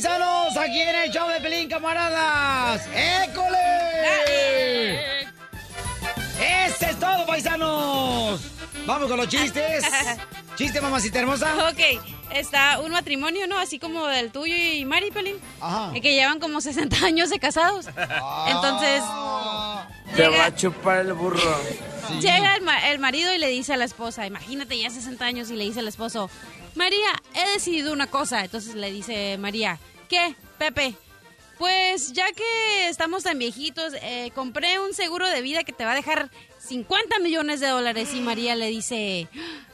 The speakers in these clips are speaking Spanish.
Paisanos. Aquí en el show de Pelín, camaradas. ¡École! ¡Ese es todo, paisanos! Vamos con los chistes. Chiste, mamacita hermosa. Ok, está un matrimonio, ¿no? Así como del tuyo y Mari, Pelín. Ajá. eh, Que llevan como 60 años de casados. Entonces, Te va a chupar el burro. llega el, ma- el marido y le dice a la esposa, imagínate ya 60 años y le dice al esposo, María, he decidido una cosa. Entonces le dice María, ¿qué, Pepe? Pues ya que estamos tan viejitos, eh, compré un seguro de vida que te va a dejar 50 millones de dólares. Y María le dice,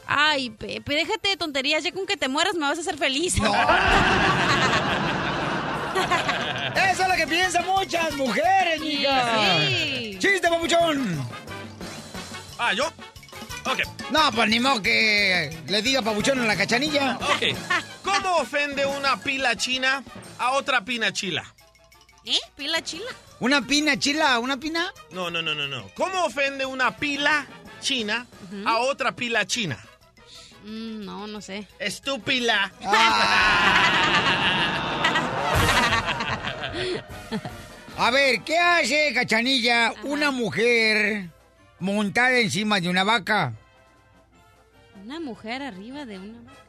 ay, Pepe, déjate de tonterías, ya con que te mueras me vas a hacer feliz. Eso es lo que piensan muchas mujeres, mija. sí. ¡Chiste, papuchón! Ah, ¿yo? Ok, No, pues ni modo que le diga papuchón en la cachanilla. ok. ¿Cómo ofende una pila china a otra pina chila? ¿Eh? ¿Pila chila? ¿Una pina chila? ¿Una pina? No, no, no, no, no. ¿Cómo ofende una pila china a otra pila china? Mm, no, no sé. Estúpila. A ver, ¿qué hace, cachanilla, una mujer montada encima de una vaca? Una mujer arriba de una vaca.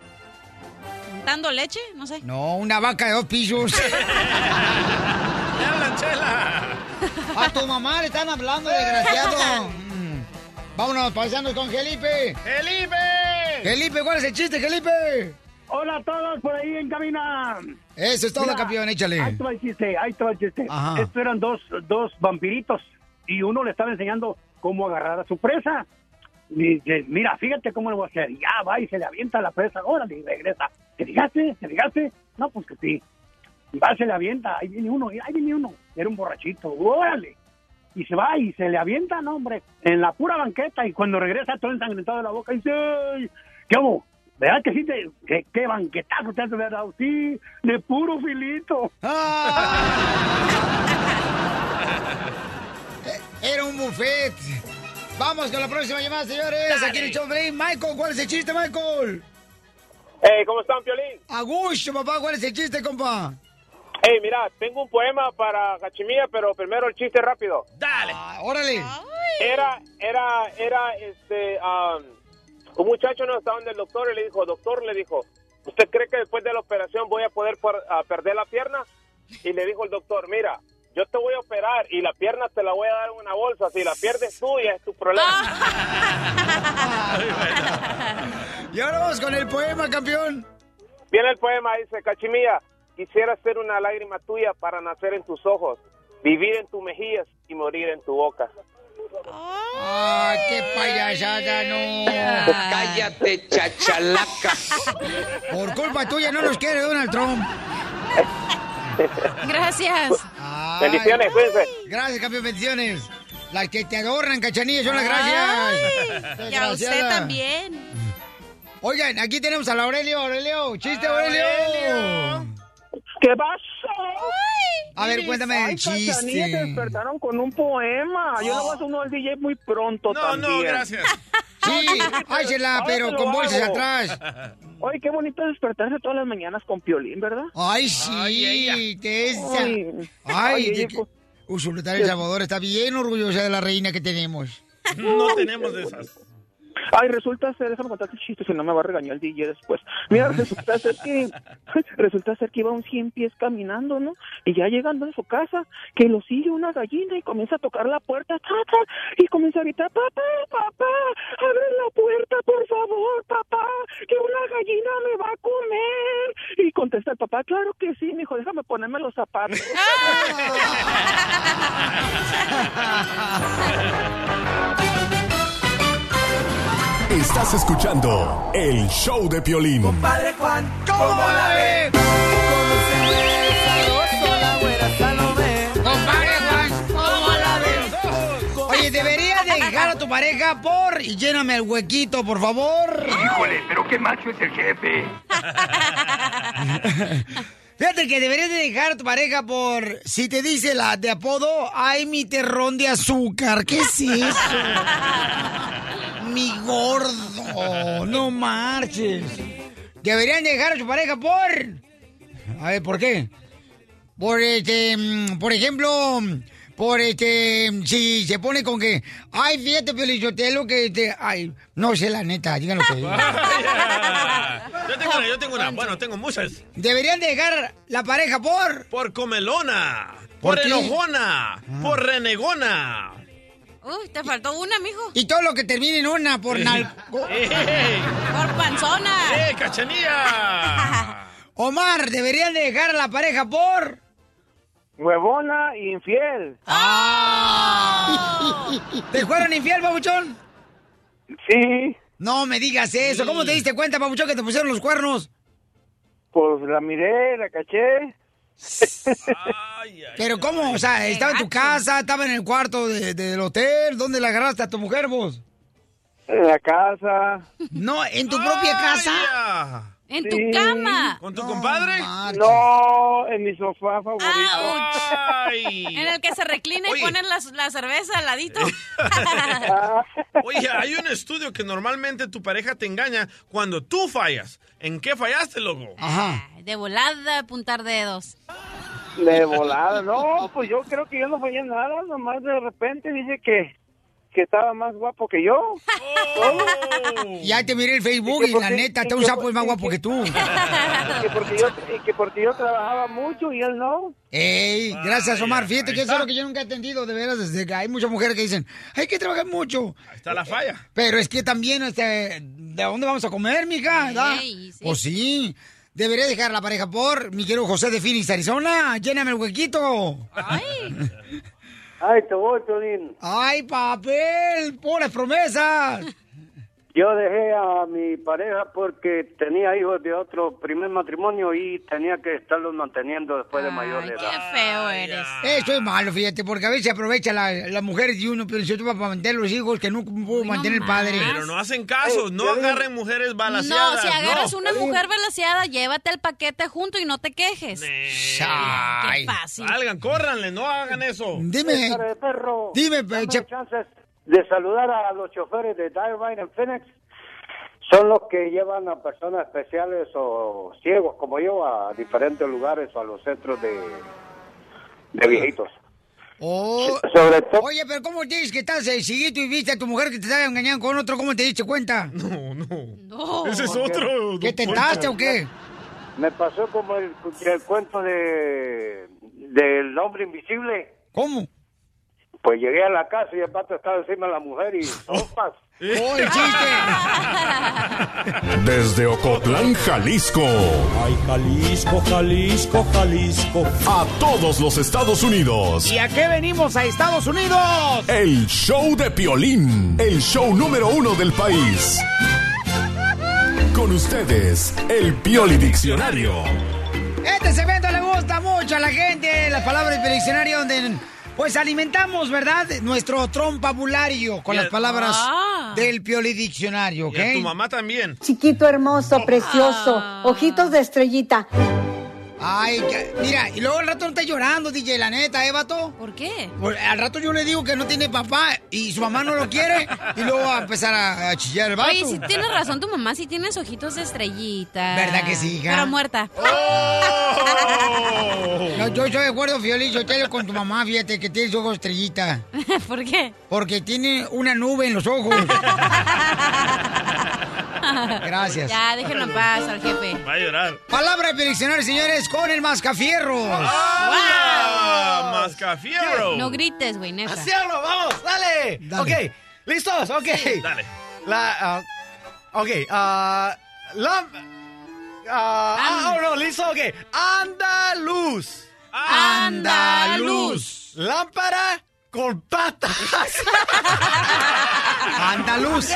¿Montando leche? No sé. No, una vaca de dos pisos. ¡Ya hablan, chela! A tu mamá le están hablando, desgraciado. Vámonos, paisanos con Felipe. ¡Felipe! Felipe, ¿cuál es el chiste, Felipe? Hola a todos por ahí en cabina. Eso es todo, Mira, campeón, échale. Ahí te va el chiste, ahí te va el chiste. Ajá. Estos eran dos, dos vampiritos y uno le estaba enseñando cómo agarrar a su presa. Y dice, mira, fíjate cómo lo voy a hacer. Y Ya va y se le avienta la presa. Órale, y regresa. ¿Te fijaste? ¿Te fijaste? No, pues que sí. Y va, se le avienta. Ahí viene uno, ahí viene uno. Era un borrachito. Órale. Y se va y se le avienta, no, hombre, en la pura banqueta. Y cuando regresa todo ensangrentado de la boca, dice, "Ay, ¿qué hago? ¿Verdad que sí? Te, ¿qué, ¿Qué banquetazo te has dado? Sí, de puro filito. Era un buffet. Vamos con la próxima llamada, señores. Aquí en el show. Michael, ¿cuál es el chiste, Michael? Hey, ¿cómo están, Piolín? Augusto, papá, ¿cuál es el chiste, compa? Hey, mira, tengo un poema para Cachimía, pero primero el chiste rápido. ¡Dale! Ah, órale. Era, era, era, este, um, un muchacho no estaba donde el doctor y le dijo, doctor, le dijo, ¿usted cree que después de la operación voy a poder a perder la pierna? Y le dijo el doctor, mira, yo te voy a operar y la pierna te la voy a dar en una bolsa. Si la pierdes tú, ya es tu problema. Y ahora vamos con el poema, campeón. Viene el poema, dice, Cachimía, quisiera ser una lágrima tuya para nacer en tus ojos, vivir en tus mejillas y morir en tu boca. ¡Ah, qué payasada, no! Cállate, chachalaca. Por culpa tuya no nos quiere Donald Trump. Gracias. Ay, Bendiciones, cuídense. Gracias, campeón, bendiciones. Las que te adornan, cachanilla, son las gracias. Ay, y a usted también. Oigan, aquí tenemos a Aurelio, Aurelio. Chiste, Aurelio. ¿Qué pasó? A ver, cuéntame el Ay, Cachanilla, te chiste. despertaron con un poema. Yo le voy a hacer uno al DJ muy pronto No, también. no, gracias. Sí, hácela, Ahora pero te lo con bolsas hago. atrás. Oye, qué bonito despertarse todas las mañanas con Piolín, ¿verdad? Ay, sí, Ay, que es... Ay, Ay, oye, de- pues- Usulután El Salvador está bien orgullosa de la reina que tenemos. No tenemos de esas. Ay, resulta ser, déjame contarte el chiste, si no me va a regañar el DJ después. Mira, resulta ser que, resulta ser que iba un 100 pies caminando, ¿no? Y ya llegando a su casa, que lo sigue una gallina y comienza a tocar la puerta, ta, ta, y comienza a gritar, papá, papá, abre la puerta, por favor, papá, que una gallina me va a comer. Y contesta el papá, claro que sí, mijo, déjame ponerme los zapatos. Estás escuchando el show de Piolín. Compadre Juan, ¿cómo, la ve? ¿Cómo la güera Salomé. Compadre Juan, ¿cómo la ve? Oye, deberías dejar a tu pareja por... Y lléname el huequito, por favor. Híjole, pero qué macho es el jefe. Fíjate que deberías de dejar a tu pareja por si te dice la de apodo, ay mi terrón de azúcar. ¿Qué es eso? mi gordo, no marches. Deberían dejar a su pareja por. A ver, ¿por qué? Por este, mm, por ejemplo, por este, si se pone con que, ay, fíjate, Pelichotelo, que te, ay, no sé la neta, díganlo que. Yo tengo una, yo tengo una. Bueno, tengo muchas. Deberían dejar la pareja por. Por comelona. ¿Por enojona. Por renegona. Uy, te faltó una, mijo. Y todo lo que termine en una por nal... Por panzona. ¡Eh, cachanilla! Omar, deberían de dejar a la pareja por. Huevona e infiel. ¡Ah! ¿Te fueron infiel, babuchón? Sí, No me digas eso. ¿Cómo te diste cuenta, babuchón, que te pusieron los cuernos? pues la miré, la caché. Ay, ay, Pero ¿cómo? O sea, estaba en tu casa, estaba en el cuarto de- del hotel. ¿Dónde la agarraste a tu mujer, vos? En la casa. No, en tu propia casa. En Sí. tu cama. ¿Con tu compadre? marches. No, en mi sofá favorito. Ay. En el que se reclina Oye. y ponen la, la cerveza al ladito. Ah, Oye, hay un estudio que normalmente tu pareja te engaña cuando tú fallas. ¿En qué fallaste, loco? Ajá. Ay, De volada, apuntar dedos. de volada. No, pues yo creo que yo no fallé nada. Nomás de repente dice que, que estaba más guapo que yo. Oh. Ya te miré el Facebook ¿Y y la neta, ¿Y está un sapo es más guapo que tú. Y que porque yo, y que porque yo trabajaba mucho y él no. Ey, gracias Omar. Fíjate ahí que eso es lo que yo nunca he entendido, de veras, desde que hay muchas mujeres que dicen, hay que trabajar mucho. Ahí está la falla. Pero es que también, este, ¿de dónde vamos a comer, mija? ¿verdad? Ey, sí. Pues sí. Debería dejar la pareja por mi querido José de Phoenix, Arizona. Lléname el huequito. Ay, Ay, te voy, Tolín. ¡Ay, papel! ¡Puras promesas! Yo dejé a mi pareja porque tenía hijos de otro primer matrimonio y tenía que estarlos manteniendo después de mayor ay, edad. qué feo eres. Eso es malo, fíjate, porque a veces aprovecha la, la mujer de uno, pero si para mantener los hijos que no pudo mantener el padre. Pero no hacen caso. No Ey, agarren mujeres No, balaseadas. si agarras no. una mujer balaseada, llévate el paquete junto y no te quejes. Ay. Qué fácil. Salgan, córranle, no hagan eso. Dime. Dime, chances de saludar a los choferes de Direwine en Phoenix. Son los que llevan a personas especiales o ciegos como yo a diferentes lugares o a los centros de, de viejitos. Oh, Sobre todo, Oye, pero ¿cómo dices que estás eh, ciguito y viste a tu mujer que te estaba engañando con otro? ¿Cómo te diste cuenta? No, no. No. Ese es otro. ¿Qué tentaste o qué? me pasó como el, el cuento de del hombre invisible. ¿Cómo? Pues llegué a la casa y el pato estaba encima de la mujer y sopas. ¡Oh, el chiste! Desde Ocotlán, Jalisco. Ay, Jalisco, Jalisco, Jalisco. A todos los Estados Unidos. ¿Y a qué venimos a Estados Unidos? El show de Piolín. El show número uno del país. Con ustedes, el Pioli Diccionario. Este segmento le gusta mucho a la gente, las palabras del diccionario donde pues alimentamos, ¿verdad? Nuestro trompabulario con las palabras Ah. del Pioli Diccionario, ¿ok? Y a tu mamá también. Chiquito, hermoso, precioso, ojitos de estrellita. Ay, que- mira, y luego al rato no está llorando, DJ, la neta, ¿eh, vato? ¿Por qué? Al rato yo le digo que no tiene papá y su mamá no lo quiere y luego va a empezar a, a chillar el vato. Oye, si tienes razón, tu mamá sí tienes ojitos de estrellita. ¿Verdad que sí, hija? Pero muerta. No, yo de acuerdo, Fioli, yo te con tu mamá, fíjate que tienes ojos estrellita. ¿Por qué? Porque tiene una nube en los ojos. Gracias. Ya, déjenlo en paz al jefe. Va a llorar. Palabra de diccionario, señores, con el mascafierros. ¡Ah! ¡Mascafierro! No grites, güey, neta. ¡Hacerlo, vamos! ¡Dale! Dale. Ok, ¿listos? Ok. Dale. La, ah, ok, ah, lam- ah, ah, oh, no, listo, ok. Andaluz. Andaluz. Lámpara con patas. Andaluz.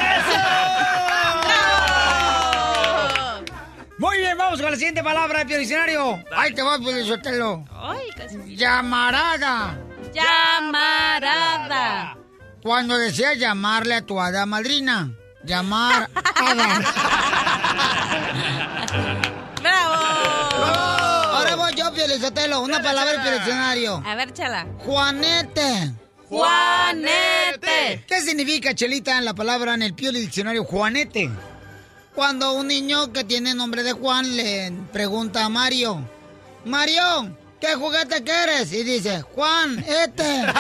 Muy bien, vamos con la siguiente palabra del diccionario. Ahí te va, Sotelo. Ay, casi. Llamarada. Llamarada. Cuando deseas llamarle a tu hada madrina. Llamar hada. ¡Bravo! Ahora voy yo, Pielizotelo. Una palabra en el diccionario. A ver, chala. Juanete. Juanete. ¿Qué significa, Chelita, la palabra en el Pioli Diccionario Juanete? Cuando un niño que tiene nombre de Juan le pregunta a Mario, Mario, ¿qué juguete quieres? Y dice, Juan, este.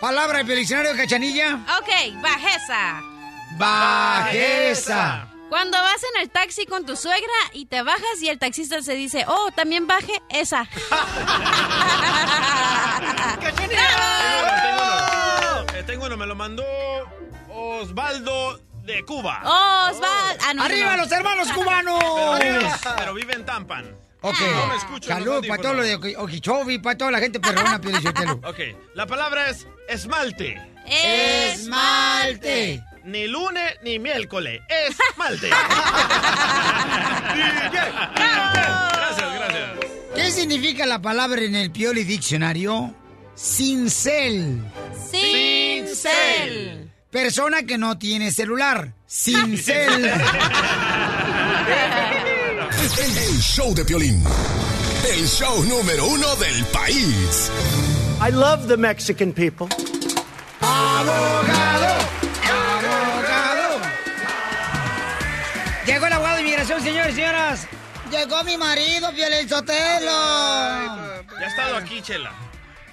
Palabra en el diccionario Cachanilla. Ok, bajeza. Bajeza. Cuando vas en el taxi con tu suegra y te bajas y el taxista se dice, oh, también baje esa. Eh, tengo uno, me lo mandó Osvaldo de Cuba. Osvaldo. Ah, no, ¡Arriba no. los hermanos cubanos! Pero vive, pero vive en Tampan. Ok, No me escucho los salud para todo lo de Okeechobee, para toda la gente perrona, Pielichotelo. Ok, la palabra es esmalte. Esmalte. Ni lunes ni miércoles. Esmalte. gracias, gracias. ¿Qué significa la palabra en el Pioli Diccionario? Cincel. Cincel. Persona que no tiene celular. Cincel. El show de Piolín. El show número uno del país. I love the Mexican people. Señores y señoras. Llegó mi marido, Piolín Sotelo. Ya ha estado aquí, Chela.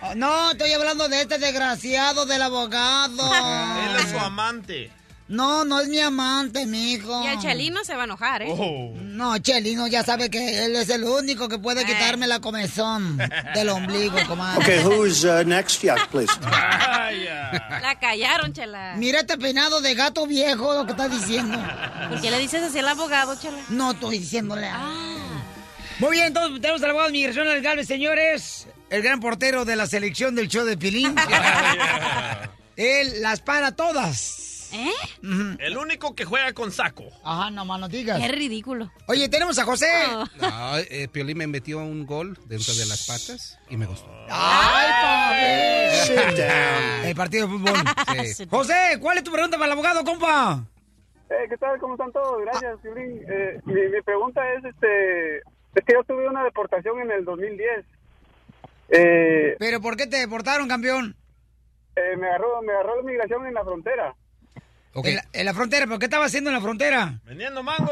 Oh, No, estoy hablando de este desgraciado del abogado. Él es su amante. No, no es mi amante, mijo. Y el chelino se va a enojar, ¿eh? Oh. No, Chelino ya sabe que él es el único que puede quitarme la comezón del ombligo, comadre. Okay, who's uh, next? Yeah, please. La callaron, chela. Mira este peinado de gato viejo, lo que estás diciendo. ¿Por qué le dices así al abogado, chela? No estoy diciéndole. Muy bien, entonces tenemos al abogado de migración al Galvez, señores. El gran portero de la selección del show de Pilín. Él las para todas. ¿Eh? El único que juega con saco. Ajá, no más no digas. Qué ridículo. Oye, tenemos a José. No, eh, Piolín me metió un gol dentro de las patas y me gustó. ¡Ay, papi! Down. El partido de fútbol. Sí. José, ¿cuál es tu pregunta para el abogado, compa? Eh, ¿Qué tal? ¿Cómo están todos? Gracias, Piolín. Eh, mi, mi pregunta es, este, es que yo tuve una deportación en el 2010. Eh, ¿Pero por qué te deportaron, campeón? eh, me agarró, me agarró la migración en la frontera. En, la, en la frontera, ¿pero qué estaba haciendo en la frontera? Vendiendo mango.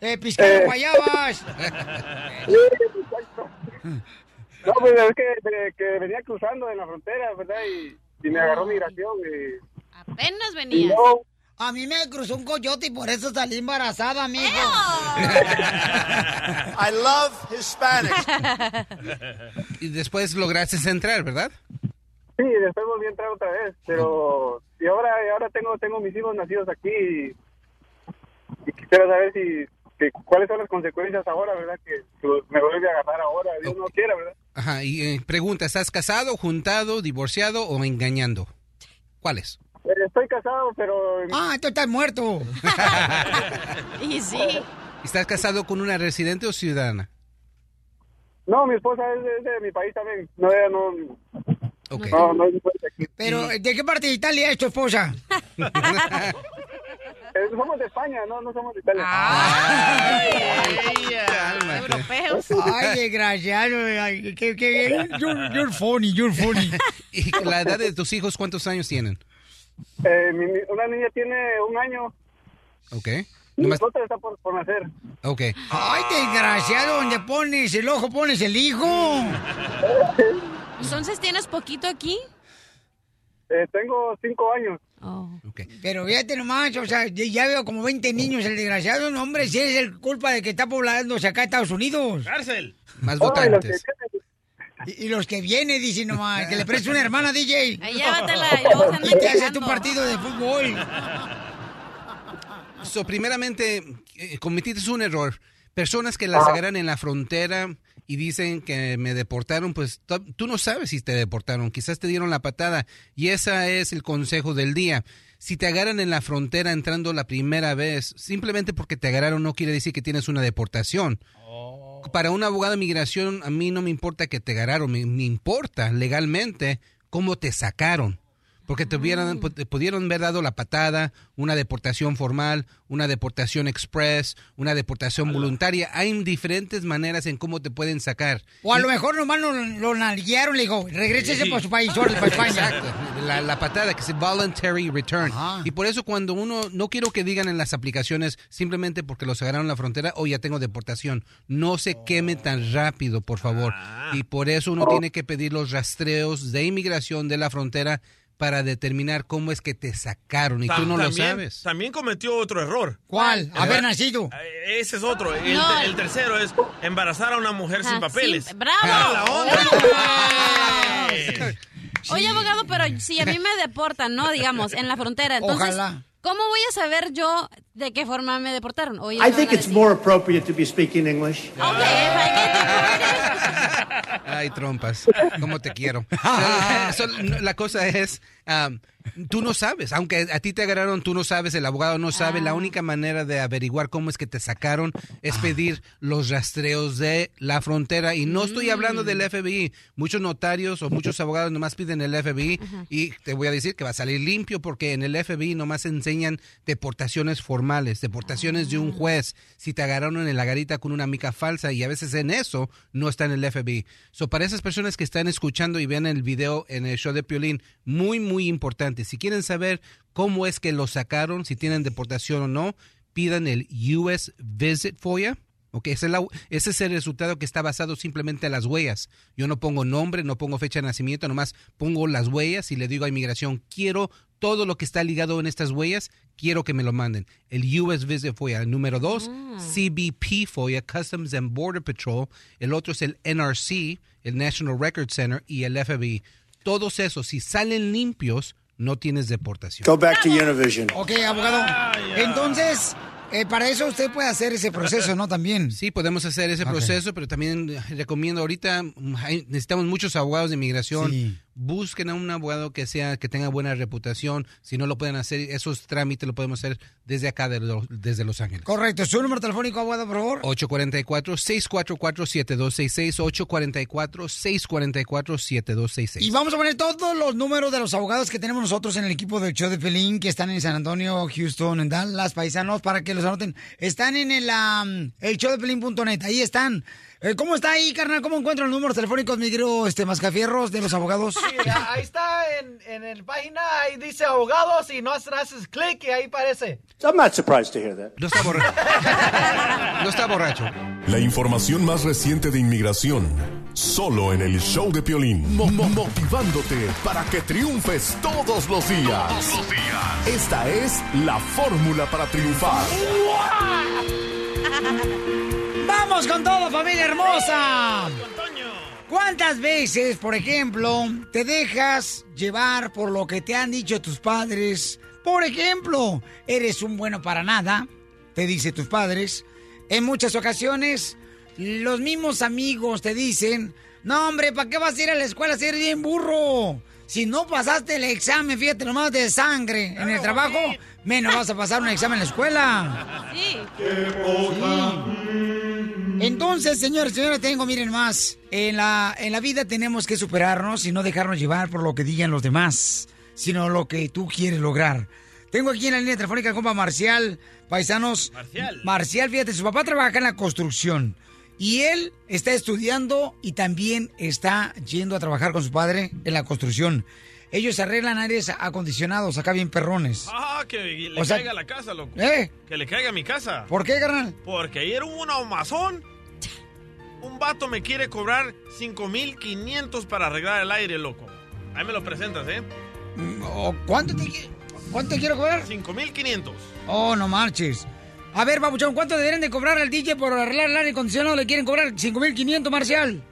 Eh, piscando Eh. guayabas. No, pues es que, de- que venía cruzando en la frontera, ¿verdad? Y, y me agarró migración. Y, Apenas venía. no, A mí me cruzó un coyote y por eso salí embarazada, amigo. I love Hispanics. Y después lograste entrar, ¿verdad? Sí, después volví a entrar otra vez, pero y ahora, y ahora tengo, tengo mis hijos nacidos aquí y, y quisiera saber si que, cuáles son las consecuencias ahora, ¿verdad? Que, que me vuelve a agarrar ahora, Dios no quiera, ¿verdad? Ajá, y eh, pregunta, ¿estás casado, juntado, divorciado o engañando? ¿Cuáles? Eh, Estoy casado, pero Ah, tú estás muerto. Y sí. ¿Estás casado con una residente o ciudadana? no, mi esposa es de, es de mi país también. No, ella no, Ok. no, no es aquí. Pero, ¿de qué parte de Italia es tu esposa? Eh, somos de España, no, no somos de Italia. Europeos. Ay, desgraciado. Ay, qué, qué, you're, you're funny, you're funny. ¿Y la edad de tus hijos cuántos años tienen? Eh, mi- una niña tiene un año Ok. Y Nomás- otra está por, por nacer. Ok. Ay, desgraciado, donde pones el ojo, pones el hijo. Entonces, ¿tienes poquito aquí? Eh, tengo cinco años. Oh. Pero fíjate nomás, o sea, ya veo como 20 niños, el desgraciado, no, hombre, si es el culpa de que está poblándose acá Estados Unidos. Cárcel. Más Ay, los que votantes. Y, y los que vienen, dicen nomás, que le preste una hermana, DJ. Ahí llévatela y luego se andan Y te haces un partido de fútbol. So, primeramente, eh, cometiste un error. Personas que las agarran en la frontera y dicen que me deportaron, pues tú no sabes si te deportaron. Quizás te dieron la patada. Y ese es el consejo del día. Si te agarran en la frontera entrando la primera vez, simplemente porque te agarraron no quiere decir que tienes una deportación. para un abogado de migración, a mí no me importa que te agarraron, me, me importa legalmente cómo te sacaron. Porque te, hubieran, pu- te pudieron haber dado la patada, una deportación formal, una deportación express, una deportación voluntaria. Hay diferentes maneras en cómo te pueden sacar. O a lo mejor nomás lo, lo nalguearon, le dijo, regrésese Sí. para su país, para España. Exacto. La, la patada que es voluntary return. Y por eso cuando uno, no quiero que digan en las aplicaciones simplemente porque los agarraron en la frontera o ya tengo deportación. No se queme tan rápido, por favor. Y por eso uno tiene que pedir los rastreos de inmigración de la frontera para determinar cómo es que te sacaron y tú no lo también- sabes. También cometió otro error. ¿Cuál? Haber nacido. Eh, Ese es otro. El, No. el tercero es embarazar a una mujer sin Ah, papeles. sí, ¡Bravo! ¡Ah, la onda! Oye, abogado, pero si a mí me deportan, ¿no? Digamos, en la frontera. Entonces, Ojalá. ¿Cómo voy a saber yo de qué forma me deportaron? O ellos I think it's more appropriate to be speaking English. Ay, trompas, cómo te quiero. So, la cosa es, um, tú no sabes, aunque a ti te agarraron, tú no sabes, el abogado no sabe. La única manera de averiguar cómo es que te sacaron es pedir los rastreos de la frontera. Y no estoy hablando del FBI. Muchos notarios o muchos abogados nomás piden el FBI y te voy a decir que va a salir limpio porque en el FBI nomás enseñan deportaciones formales, deportaciones de un juez. Si te agarraron en la garita con una mica falsa y a veces en eso no está en el FBI. So, para esas personas que están escuchando y ven el video en el show de Piolín, muy, muy importante. Si quieren saber cómo es que lo sacaron, si tienen deportación o no, pidan el US Visit FOIA. Ok, ese es, la- ese es el resultado que está basado simplemente en las huellas. Yo no pongo nombre, no pongo fecha de nacimiento, nomás pongo las huellas y le digo a inmigración, quiero todo lo que está ligado en estas huellas, quiero que me lo manden. El US Visit FOIA. El número dos, CBP FOIA, Customs and Border Patrol. El otro es el NRC, el National Record Center y el FBI. Todos esos, si salen limpios, no tienes deportación. Go back to Univision. Ok, abogado. Entonces, eh, para eso usted puede hacer ese proceso, ¿no? También. Sí, podemos hacer ese proceso, pero también eh, recomiendo ahorita, necesitamos muchos abogados de inmigración. Busquen a un abogado que sea que tenga buena reputación. Si no lo pueden hacer, esos trámites lo podemos hacer desde acá, de lo- desde Los Ángeles. Correcto. ¿Su número telefónico, abogado, por favor? 844-644-7266, 844-644-7266. Y vamos a poner todos los números de los abogados que tenemos nosotros en el equipo del show de Pelín, que están en San Antonio, Houston, en Dallas, paisanos, para que los anoten. Están en el, am, el show de Pelín.net, ahí están. Eh, ¿Cómo está ahí, carnal? ¿Cómo encuentro los números telefónicos, mi querido este, Mascafierros, de los abogados? Sí, ahí está en, en la página, ahí dice abogados y no haces clic y ahí parece. I'm not surprised to hear that. No está borracho. no está borracho. La información más reciente de inmigración, solo en el show de Piolín. Mo- mo- motivándote para que triunfes todos los días. Esta es la fórmula para triunfar. ¡Vamos con todo, familia hermosa! ¿Cuántas veces, por ejemplo, te dejas llevar por lo que te han dicho tus padres? Por ejemplo, eres un bueno para nada, te dicen tus padres. En muchas ocasiones, los mismos amigos te dicen, no hombre, ¿para qué vas a ir a la escuela si eres bien burro? Si no pasaste el examen, fíjate nomás de sangre en el trabajo, menos vas a pasar un examen en la escuela. Sí. Entonces, señores, señores, tengo, miren más. En la, en la vida tenemos que superarnos y no dejarnos llevar por lo que digan los demás, sino lo que tú quieres lograr. Tengo aquí en la línea telefónica al compa Marcial, paisanos. Marcial. Marcial, fíjate, su papá trabaja en la construcción. Y él está estudiando y también está yendo a trabajar con su padre en la construcción. Ellos arreglan aires acondicionados, acá bien perrones. Ah, que le O sea- caiga a la casa, loco. ¿Eh? Que le caiga a mi casa. ¿Por qué, carnal? Porque ayer hubo un mazón. Un vato me quiere cobrar 5.500 para arreglar el aire, loco. Ahí me lo presentas, ¿eh? ¿O ¿Cuánto te, ¿Cuánto te quiero cobrar? 5.500. Oh, no marches. A ver, babuchón, ¿cuánto deberían de cobrar al DJ por arreglar el aire acondicionado? ¿Le quieren cobrar 5.500, Marcial?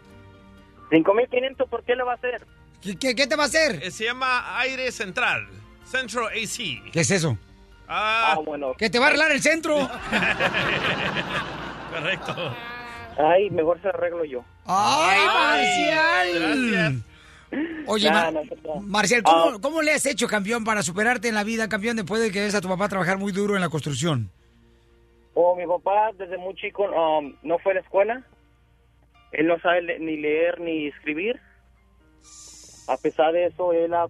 5.500, ¿por qué lo va a hacer? ¿Qué, qué, qué te va a hacer? Eh, Se llama aire central. Central AC. ¿Qué es eso? Ah, bueno. Que te va a arreglar el centro. correcto. Ay, mejor se arreglo yo. ¡Ay, Marcial! Gracias. Oye, No, Mar- no, no. Marcial, ¿cómo, Ah. cómo le has hecho, campeón, para superarte en la vida, campeón, después de que ves a tu papá trabajar muy duro en la construcción? Oh, mi papá desde muy chico um, no fue a la escuela Él no sabe le- ni leer ni escribir. A pesar de eso, él ha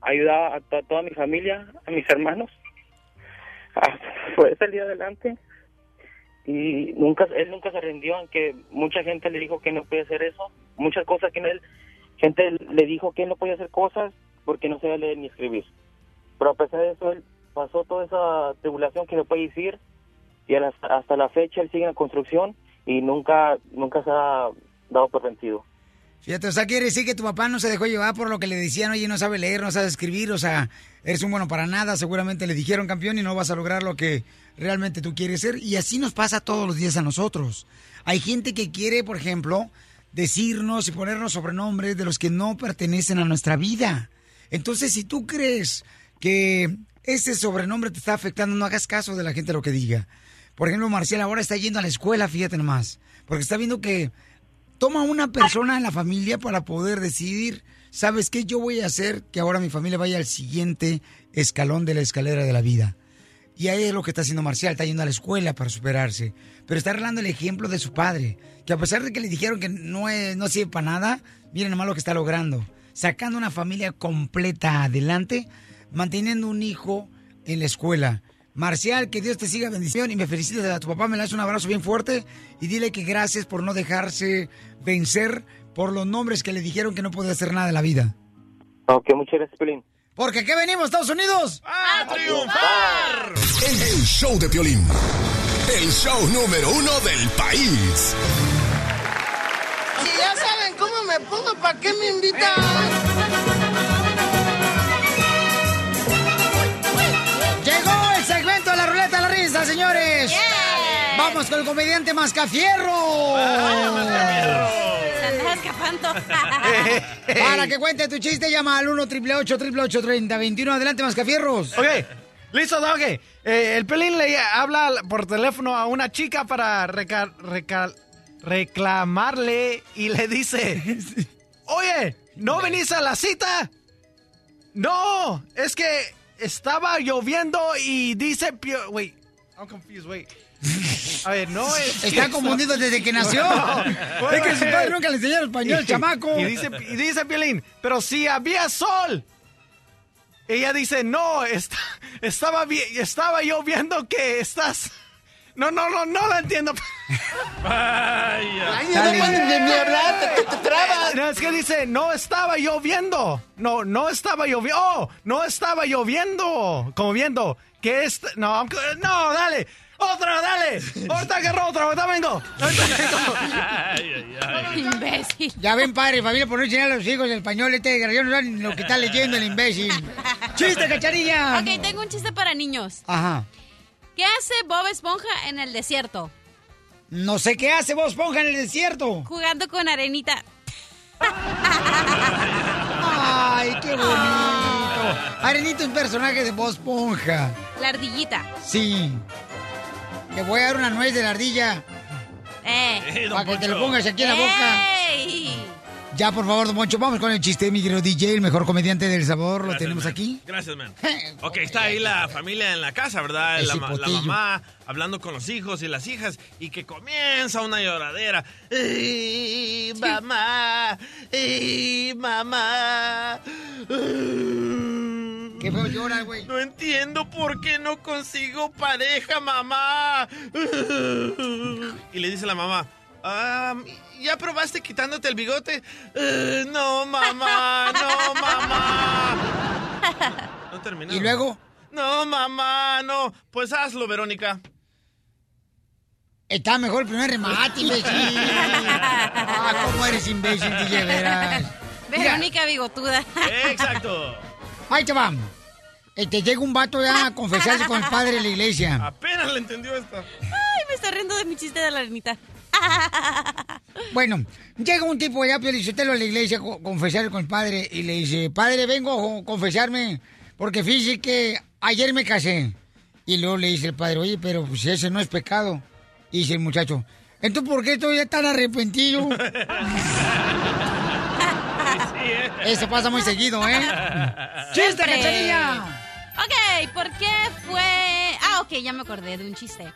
ayudado a to- toda mi familia, a mis hermanos, a poder salir adelante. Y nunca, él nunca se rindió, aunque mucha gente le dijo que no puede hacer eso. Muchas cosas que él, gente le dijo que él no podía hacer cosas porque no sabía leer ni escribir. Pero a pesar de eso, él pasó toda esa tribulación que se puede decir y hasta la fecha él sigue en la construcción y nunca, nunca se ha dado por vencido. Fíjate, o sea, quiere decir que tu papá no se dejó llevar por lo que le decían, oye, no sabe leer, no sabe escribir, o sea, eres un bueno para nada, seguramente le dijeron campeón y no vas a lograr lo que realmente tú quieres ser. Y así nos pasa todos los días a nosotros. Hay gente que quiere, por ejemplo, decirnos y ponernos sobrenombres de los que no pertenecen a nuestra vida. Entonces, si tú crees que ese sobrenombre te está afectando, no hagas caso de la gente lo que diga. Por ejemplo, Marcial ahora está yendo a la escuela, fíjate nomás, porque está viendo que toma una persona en la familia para poder decidir, ¿sabes qué? Yo voy a hacer que ahora mi familia vaya al siguiente escalón de la escalera de la vida. Y ahí es lo que está haciendo Marcial, está yendo a la escuela para superarse. Pero está arreglando el ejemplo de su padre, que a pesar de que le dijeron que no, es- no sirve para nada, miren nomás lo que está logrando. Sacando una familia completa adelante, manteniendo un hijo en la escuela. Marcial, que Dios te siga bendición y me felicitas a tu papá, me das un abrazo bien fuerte y dile que gracias por no dejarse vencer por los nombres que le dijeron que no podía hacer nada en la vida. Ok, muchas gracias, Pelín. Porque aquí venimos, Estados Unidos. ¡A triunfar! El, el show de Piolín. El show número uno del país. Si ya saben cómo me pongo, ¿para qué me invitan? Llegó el segmento de la ruleta de la risa, señores. Vamos con el comediante Mascafierro. Se escapando. Para que cuente tu chiste, llama al 1 888 3021 Adelante, Mascafierros. Ok, listo, ok. Eh, el pelín le habla por teléfono a una chica para reca- reca- reclamarle y le dice, oye, ¿no venís a la cita? No, es que estaba lloviendo y dice... Pio- Wait, I'm confused, wait. A ver, no es... Está confundido desde que nació. Es que su padre nunca le enseñó español, Y- chamaco. Y dice, y dice Piolín, pero si había sol. Ella dice, no, est- estaba, estaba yo viendo que estás... No, no, no, no la entiendo. Ay, no puedes ni- ni hablar, te- te- trabas. No, es que dice, no estaba lloviendo. No, no estaba lloviendo. Oh, no estaba lloviendo. Como viendo que es... No, no, dale. Otra, dale. Ahorita agarro otra, ahorita vengo. Ahorita vengo. Imbécil. Ya ven, padre, familia, por no enseñar a los hijos el español. Este desgraciado no sabe ni lo que está leyendo el imbécil. ¡Chiste, cacharilla! Ok, tengo un chiste para niños. Ajá. ¿Qué hace Bob Esponja en el desierto? No sé qué hace vos, Esponja, en el desierto. Jugando con arenita. Ay, qué bonito. Arenito es un personaje de voz Esponja. La ardillita. Sí. Te voy a dar una nuez de la ardilla Eh. para que te lo pongas aquí en la boca. ¡Ey! Ya, por favor, don Moncho, vamos con el chiste, mi querido DJ, el mejor comediante del sabor. Lo tenemos aquí. Gracias, man. Ok, está ahí la familia en la casa, ¿verdad? La, ma- la potillo. mamá hablando con los hijos y las hijas y que comienza una lloradera. ¡Ay, mamá! ¡Ay, mamá! ¿Qué feo llora, güey? No entiendo por qué no consigo pareja, mamá. Y le dice la mamá, "Ah, ¿ya probaste quitándote el bigote? "Eh, no, mamá, no, mamá. No terminó. ¿Y luego? No, mamá, no. Pues hazlo, Verónica. Está mejor el primer remate, imbécil. Ah, ¿cómo eres imbécil, DJ, veras? Verónica bigotuda. Exacto. Ahí te va. Este, llega un vato ya a confesarse con el padre de la iglesia. Apenas le entendió esta. Ay, me está riendo de mi chiste de la arenita. Bueno, llega un tipo ya, Piolichotelo, a la iglesia a co- confesar con el padre y le dice, padre, vengo a confesarme porque fíjese que ayer me casé. Y luego le dice el padre, oye, pero pues ese no es pecado. Y dice el muchacho, entonces ¿por qué estoy tan arrepentido? Eso pasa muy seguido, ¿eh? ¡Chiste, cachanilla! Ok, ¿por qué fue...? Ah, ok, ya me acordé de un chiste.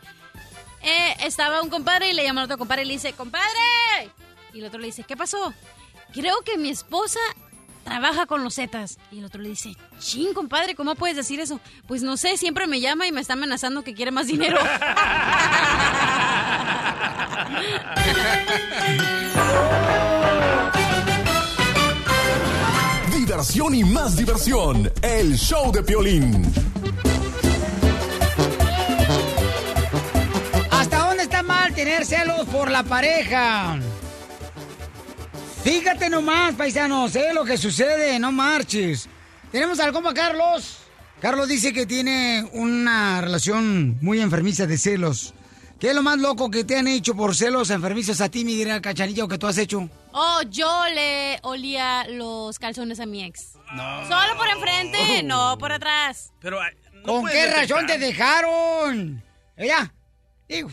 Eh, estaba un compadre y le llamó a otro compadre y le dice, ¡compadre! Y el otro le dice, ¿qué pasó? Creo que mi esposa trabaja con los Zetas. Y el otro le dice, ching, compadre, ¿cómo puedes decir eso? Pues no sé, siempre me llama y me está amenazando que quiere más dinero. Y más diversión. El show de Piolín. ¿Hasta dónde está mal tener celos por la pareja? Fíjate nomás, paisanos, ¿eh? lo que sucede, no marches. Tenemos al compa Carlos. Carlos dice que tiene una relación muy enfermiza de celos. ¿Qué es lo más loco que te han hecho por celos enfermizos a ti, mi gran cachanilla, o que tú has hecho? Oh, yo le olía los calzones a mi ex. Solo por enfrente, no por atrás. Pero, ay, no ¿Con qué razón te detectar. dejaron? Ella, digo.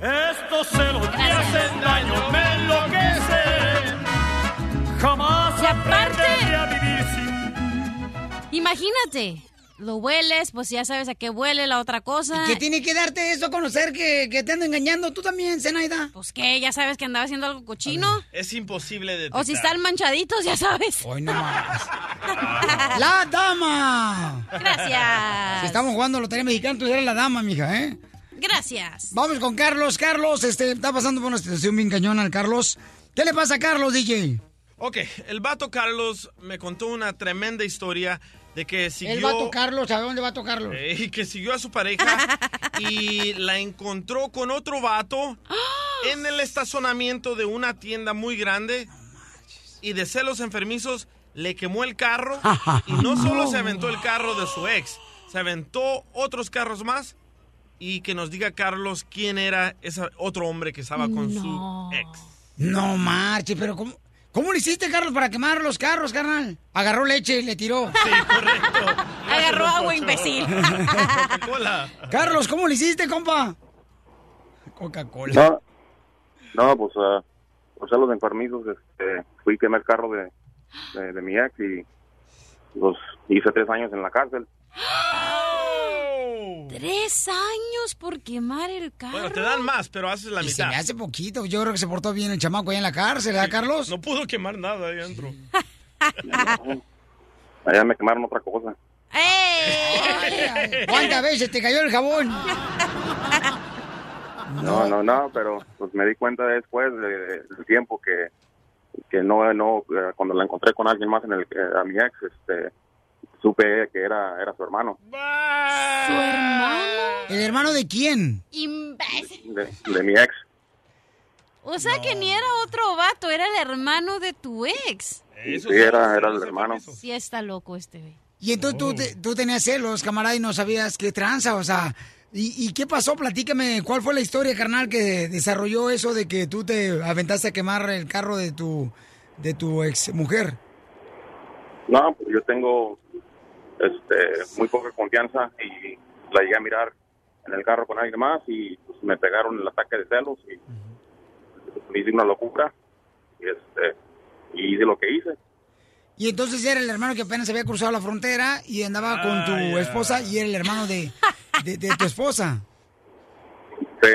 Estos celos me hacen daño, me enloquecen. Jamás Y aparte- aprenderé a vivir sin Imagínate, lo hueles, pues ya sabes a qué huele la otra cosa. ¿Qué tiene que darte eso a conocer que, que te ando engañando? ¿Tú también, Zenaida? Pues que ya sabes que andaba haciendo algo cochino. Es imposible detectar. O si están manchaditos, ya sabes. Hoy no más. ¡La dama! Gracias. Si estamos jugando lotería mexicana, tú eres la dama, mija, ¿eh? Gracias. Vamos con Carlos. Carlos, este, está pasando por una situación bien cañona al Carlos. ¿Qué le pasa a Carlos, DJ? Ok, el vato Carlos me contó una tremenda historia de que siguió... Vato Carlos, ¿a dónde va a Carlos? Eh, que siguió a su pareja y la encontró con otro vato en el estacionamiento de una tienda muy grande y de celos enfermizos le quemó el carro y no solo se aventó el carro de su ex, se aventó otros carros más y que nos diga Carlos quién era ese otro hombre que estaba con su ex. No marche, pero ¿cómo, ¿cómo le hiciste, Carlos, para quemar los carros, carnal? Agarró leche y le tiró. Sí, correcto. Agarró agua, imbécil. Coca-Cola. Carlos, ¿cómo le hiciste, compa? Coca-Cola. No, no pues uh, por celos enfermizos este, fui a quemar el carro de, de, de mi ex y los hice tres años en la cárcel. Tres años por quemar el carro. Bueno, te dan más, pero haces la Y se mitad. me hace poquito. Yo creo que se portó bien el chamaco ahí en la cárcel, ¿verdad, Carlos? No pudo quemar nada ahí adentro. Allá me quemaron otra cosa. ¿Cuántas veces te cayó el jabón? No, no, no, pero pues me di cuenta después de- del tiempo que, que no, no, eh, cuando la encontré con alguien más en el, eh, a mi ex, este, supe que era, era su hermano, ¿Su hermano? ¿El hermano de quién? Imbécil. de, de mi ex. O sea que ni era otro vato, era el hermano de tu ex. Sí, era, era el hermano. Sí está loco este güey. Y entonces tú, te- tú tenías celos, camarada, y no sabías qué tranza, o sea... ¿y, y qué pasó? Platícame, ¿cuál fue la historia, carnal, que desarrolló eso de que tú te aventaste a quemar el carro de tu, de tu ex mujer? No, pues yo tengo este, muy poca confianza y la llegué a mirar en el carro con alguien más y pues, me pegaron el ataque de celos y me hice una locura y, este, y hice lo que hice. Y entonces era el hermano que apenas había cruzado la frontera y andaba con tu Ah, esposa y era el hermano de, de, de tu esposa. Sí.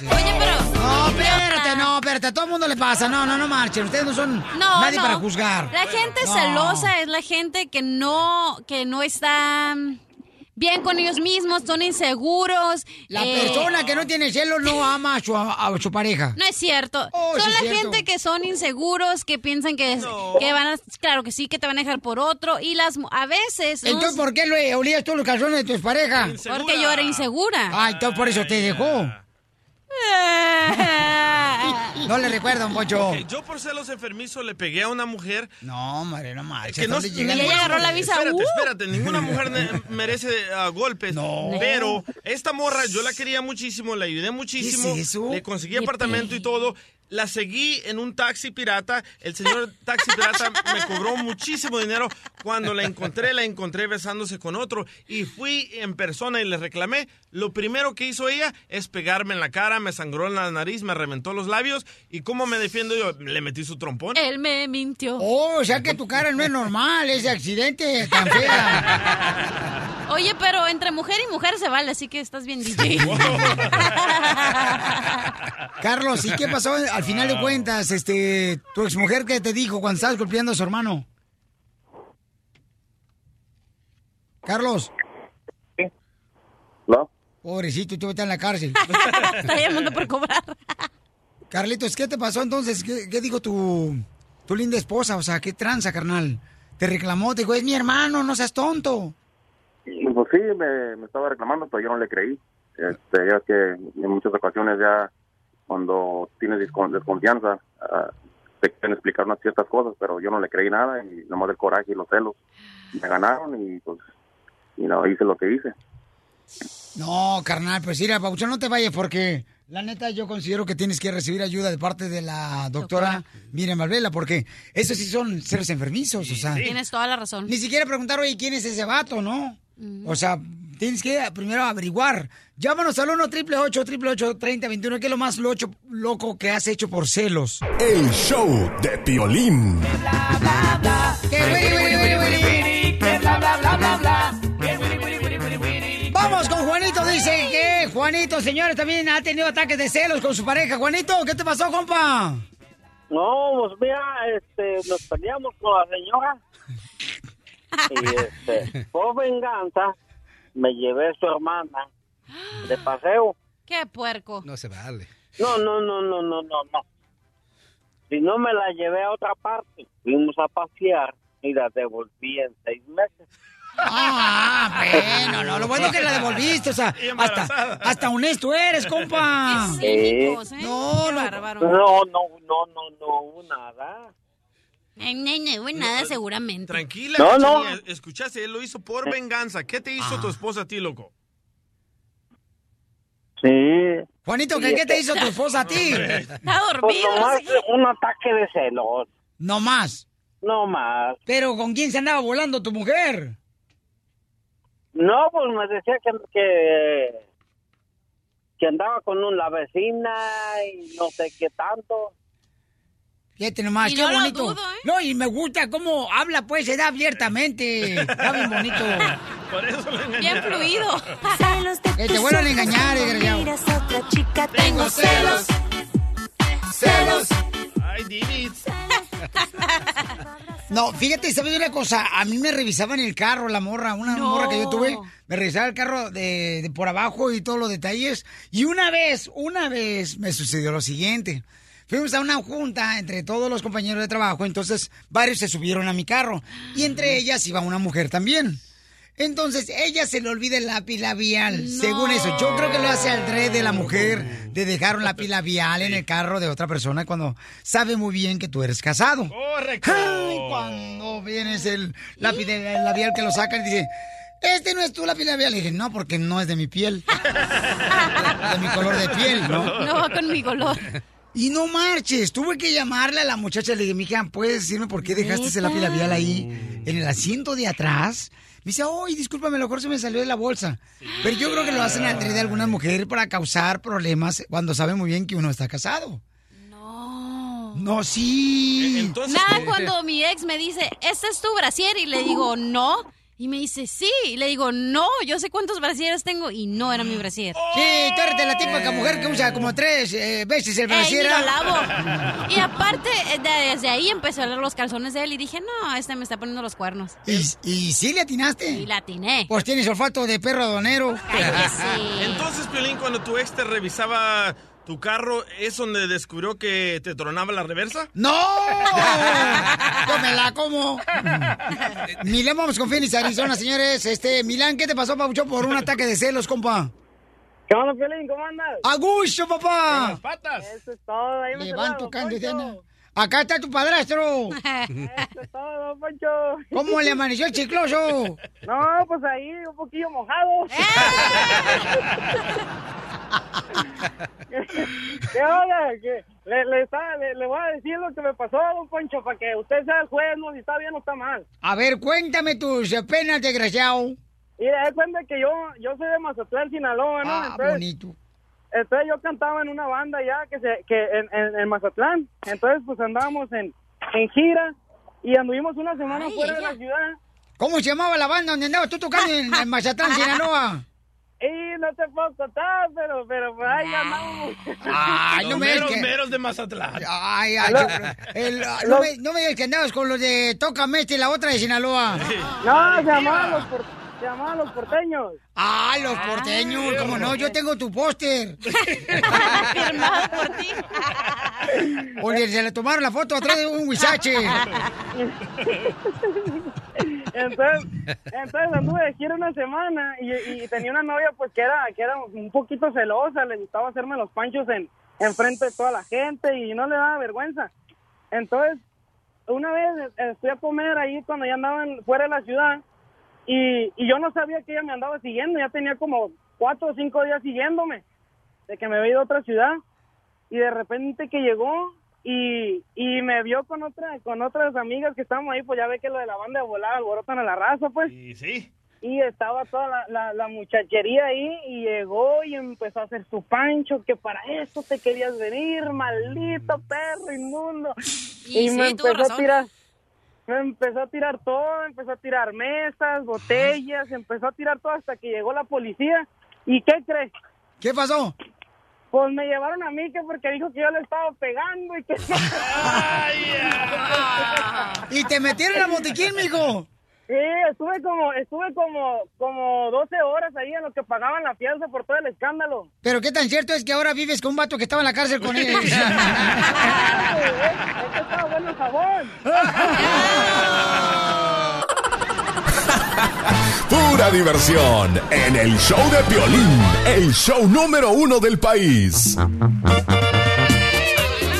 Oye, pero... No, espérate, no, espérate, a todo el mundo le pasa. No, no, no marchen. Ustedes no son No, nadie no. para juzgar. La gente No. celosa es la gente que no, que no está bien con ellos mismos, son inseguros. La eh, persona que no tiene celos no ama a su, a su pareja. No es cierto. Oh, Son sí la cierto. gente que son inseguros, que piensan que, que van a, claro que sí, que te van a dejar por otro. Y las a veces. ¿no? Entonces, ¿por qué le olías tú los calzones de tu pareja? Porque yo era insegura. Ay, entonces por eso te dejó. No le recuerdo, un pocho. Yo por celos enfermizo le pegué a una mujer. No, madre, no marches. Que no, ¿dónde llegan ninguna esos? mujer- Espérate, espérate. Ninguna mujer merece ah, golpes. Pero esta morra, yo la quería muchísimo, la ayudé muchísimo. ¿Qué es eso? Le conseguí apartamento y todo. La seguí en un taxi pirata. El señor taxi pirata me cobró muchísimo dinero. Cuando la encontré, la encontré besándose con otro. Y fui en persona y le reclamé. Lo primero que hizo ella es pegarme en la cara, me sangró en la nariz, me reventó los labios. ¿Y cómo me defiendo yo? Le metí su trompón. Él me mintió. Oh, o sea que tu cara no es normal, ese accidente tan fea. Oye, pero entre mujer y mujer se vale, así que estás bien, DJ. Carlos, ¿y qué pasó al final de cuentas? Este, tu exmujer que te dijo cuando estabas golpeando a su hermano. Carlos. ¿No? Pobrecito, tú estás en la cárcel. Está llamando por cobrar. Carlitos, ¿qué te pasó entonces? ¿Qué, qué dijo tu, tu linda esposa? O sea, ¿qué tranza, carnal? Te reclamó, te dijo, es mi hermano, no seas tonto. Pues sí, me, me estaba reclamando, pero yo no le creí. Este, ya que en muchas ocasiones ya cuando tienes descon- desconfianza ah, te quieren explicar unas ciertas cosas, pero yo no le creí nada y nomás el coraje y los celos me ganaron y pues y no hice lo que hice. No, carnal, pues mira, Pauchón, no te vayas porque la neta yo considero que tienes que recibir ayuda de parte de la doctora Miriam Valvela porque esos sí son seres enfermizos, o sea. Tienes toda la razón. Ni siquiera preguntar, oye, ¿quién es ese vato, no? O sea, tienes que primero averiguar. Llámanos al 1 888 888 3021 ¿qué es lo más locho, loco que has hecho por celos? El show de Piolín. Vamos con Juanito, dice que Juanito, señores, también ha tenido ataques de celos con su pareja. Juanito, ¿qué te pasó, compa? No, pues mira, este, nos peleamos con la señora. Y este, por venganza, me llevé a su hermana de paseo. Qué puerco. No se vale. No, no, no, no, no, no, no. Si no me la llevé a otra parte, fuimos a pasear y la devolví en seis meses. Ah, bueno, no, lo bueno es que la devolviste, o sea, hasta, hasta honesto eres, compa. Sí. No, no. No, no, no, no, no, nada. Ay, no, no, no, nada seguramente. Tranquila, No, no. Escuchaste, él lo hizo por venganza. ¿Qué te hizo tu esposa a ti, loco? Sí. Juanito, ¿qué, qué te hizo tu esposa a ti? Está Pues nomás un ataque de celos. No más. No más. Pero ¿con quién se andaba volando tu mujer? No, pues me decía que, que, que andaba con un, la vecina y no sé qué tanto. Fíjate nomás, Y qué no lo bonito. dudo, ¿eh? No, y me gusta cómo habla, pues, se da abiertamente. Está bien bonito. Por eso lo engañaron. Bien fluido. Que te vuelvan a engañar, desgraciado. otra chica, tengo celos. Celos. Ay, Didi. No, fíjate, ¿sabes una cosa? A mí me revisaban el carro, la morra, una No. morra que yo tuve, me revisaba el carro de, de por abajo y todos los detalles. Y una vez, una vez me sucedió lo siguiente. Fuimos a una junta entre todos los compañeros de trabajo, entonces varios se subieron a mi carro y entre ellas iba una mujer también. Entonces ella se le olvida el lápiz labial, según eso. Yo creo que lo hace al red de la mujer de dejar un lápiz labial en el carro de otra persona cuando sabe muy bien que tú eres casado. Correcto. Ay, cuando vienes el lápiz de- el labial que lo sacan y dice, este no es tu lápiz labial. Le dije, no, porque no es de mi piel. de mi color de piel, ¿no? No va con mi color. Y no marches, tuve que llamarle a la muchacha. Le dije, mija, ¿puedes decirme por qué dejaste ese lápiz labial ahí en el asiento de atrás? Me dice, ay, discúlpame, a lo mejor se me salió de la bolsa. Pero yo creo que lo hacen al de algunas mujeres para causar problemas cuando saben muy bien que uno está casado. No. No, sí. Nada, cuando mi ex me dice, ¿este es tu brasier? Y le digo, no. Y me dice, sí. Y le digo, no, yo sé cuántos brasieres tengo. Y no era mi brasier. Sí, tú eres de la típica mujer que usa como tres eh, veces el brasier. lo lavo. Y aparte, eh, de- desde ahí empecé a leer los calzones de él y dije, no, este me está poniendo los cuernos. ¿Y, y sí le atinaste? Y la atiné. Pues tienes olfato de perro adonero. Entonces, Piolín, cuando tu ex te revisaba tu carro, ¿es donde descubrió que te tronaba la reversa? ¡No! Yo me la como. Milán, vamos con Phoenix, Arizona, señores. Este, Milán, ¿qué te pasó, Paucho, por un ataque de celos, compa? ¿Qué onda, Piolín? ¿Cómo andas? ¡A gusto, papá! patas! Eso es todo. Ahí me Levanto, saluda, Cando, Poncho. Diana. Acá está tu padrastro. Eso es todo, Poncho. ¿Cómo le amaneció el chicloso? No, pues ahí, un poquillo mojado. ¿Qué onda? ¿Qué? Le, le, está- le, le voy a decir lo que me pasó, don Poncho, para que usted sea el juez, no si está bien o está mal. A ver, cuéntame tus penas, desgraciado. Y de cuenta que yo, yo soy de Mazatlán, Sinaloa, ¿no? Ah, entonces, bonito. entonces yo cantaba en una banda ya que se, que en, en, en Mazatlán. Entonces pues andábamos en, en gira y anduvimos una semana fuera de la ciudad. ¿Cómo se llamaba la banda donde andabas tú tocando en, en Mazatlán, Sinaloa? Y no te puedo contar, pero, pero por ahí andamos. Ay, no Los me digas meros, que... meros de Mazatlán. Ay, ay, el- no, me, no me digas que andabas con los de Tócame este y la otra de Sinaloa. No, los, por- se llamaban los porteños. Ah, los porteños, cómo no, yo tengo tu póster. Firmado por ti. Oye, se le tomaron la foto atrás de un huizache. Entonces, entonces anduve de gira una semana y, tenía una novia pues que era, que era un poquito celosa, le gustaba hacerme los panchos en, en frente de toda la gente y no le daba vergüenza. Entonces, una vez fui a comer ahí cuando ya andaban fuera de la ciudad y, y yo no sabía que ella me andaba siguiendo, ya tenía como cuatro o cinco días siguiéndome, de que me había ido a otra ciudad y de repente que llegó y, y me vio con otra con otras amigas que estábamos ahí, pues ya ve que lo de la banda de volar alborotan a la raza, pues. Y sí. Y estaba toda la, la, la muchachería ahí y llegó y empezó a hacer su pancho, que para eso te querías venir, maldito perro inmundo. Y Y, me sí, empezó a tirar, me empezó a tirar todo, empezó a tirar mesas, botellas, empezó a tirar todo hasta que llegó la policía. ¿Y qué crees? ¿Qué pasó? Pues me llevaron a mí que porque dijo que yo le estaba pegando y que... Y te metieron al botiquín, mijo. Sí, estuve como, estuve como, como 12 horas ahí en lo que pagaban la fianza por todo el escándalo. Pero qué tan cierto es que ahora vives con un vato que estaba en la cárcel con él. Es que estaba bueno el jabón. Pura diversión en el show de Piolín, el show número uno del país.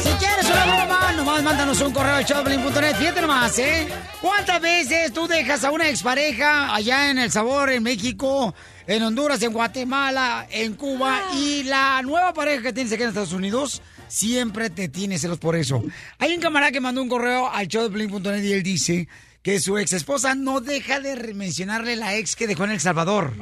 Si quieres una broma, nomás mándanos un correo al showblin.net. Fíjate nomás, ¿eh? ¿Cuántas veces tú dejas a una expareja allá en El Sabor, en México, en Honduras, en Guatemala, en Cuba, y la nueva pareja que tienes aquí en Estados Unidos siempre te tiene celos por eso? Hay un camarada que mandó un correo al showblin.net y él dice que su ex esposa no deja de mencionarle la ex que dejó en El Salvador.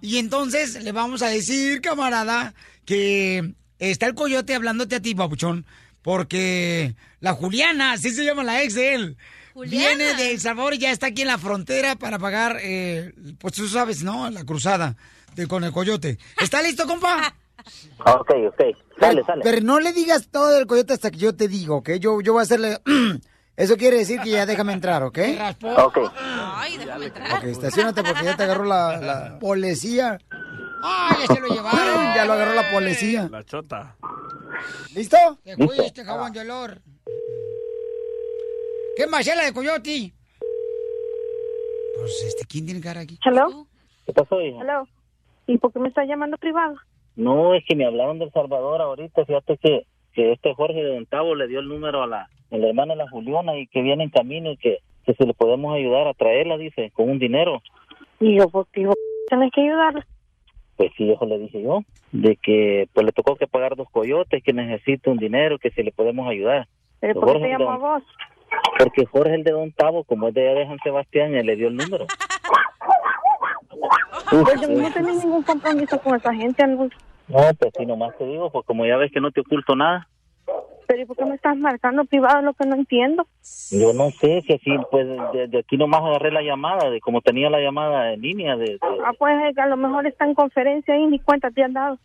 Y entonces le vamos a decir, camarada, que está el coyote hablándote a ti, papuchón, porque la Juliana, así se llama la ex de él, Juliana. viene de El Salvador y ya está aquí en la frontera para pagar, eh, pues tú sabes, ¿no? La cruzada de, con el coyote. ¿Está listo, compa? Ok, ok. Sale, pero, pero no le digas todo del coyote hasta que yo te digo, ¿ok? Yo, yo voy a hacerle... Eso quiere decir que ya déjame entrar, ¿ok? Ok. Ay, déjame entrar. Ok, estacionate porque ya te agarró la, la policía. ¡Ah, ya se lo llevaron! Ya lo agarró la policía. La chota. ¿Listo? Que cuide este jabón de olor. ¿Qué más es la de coyote? Pues, este, ¿quién tiene cara aquí? ¿Hello? ¿Qué pasó, hija? ¿Hello? ¿Y por qué me está llamando privado? No, es que me hablaron del Salvador ahorita. Fíjate que, que este Jorge de Don Tavo le dio el número a la, a la hermana de la Juliana y que viene en camino y que, que si le podemos ayudar a traerla, dice, con un dinero. Y yo, pues, digo, tenés que ayudarla. Pues sí, eso le dije yo, de que pues le tocó que pagar dos coyotes, que necesita un dinero, que si le podemos ayudar. ¿Pero por qué te llamó a vos? Porque Jorge, el de Don Tavo, como es de allá de San Sebastián, él le dio el número. Pues yo no tengo ningún compromiso con esa gente. No. no, pues sí, nomás te digo, pues como ya ves que no te oculto nada. Pero ¿y por qué me estás marcando privado? Lo que no entiendo. Yo no sé, que sí, pues de, de aquí nomás agarré la llamada, de como tenía la llamada en línea, de, de- Ah, pues eh, a lo mejor está en conferencia y ni cuenta te han dado.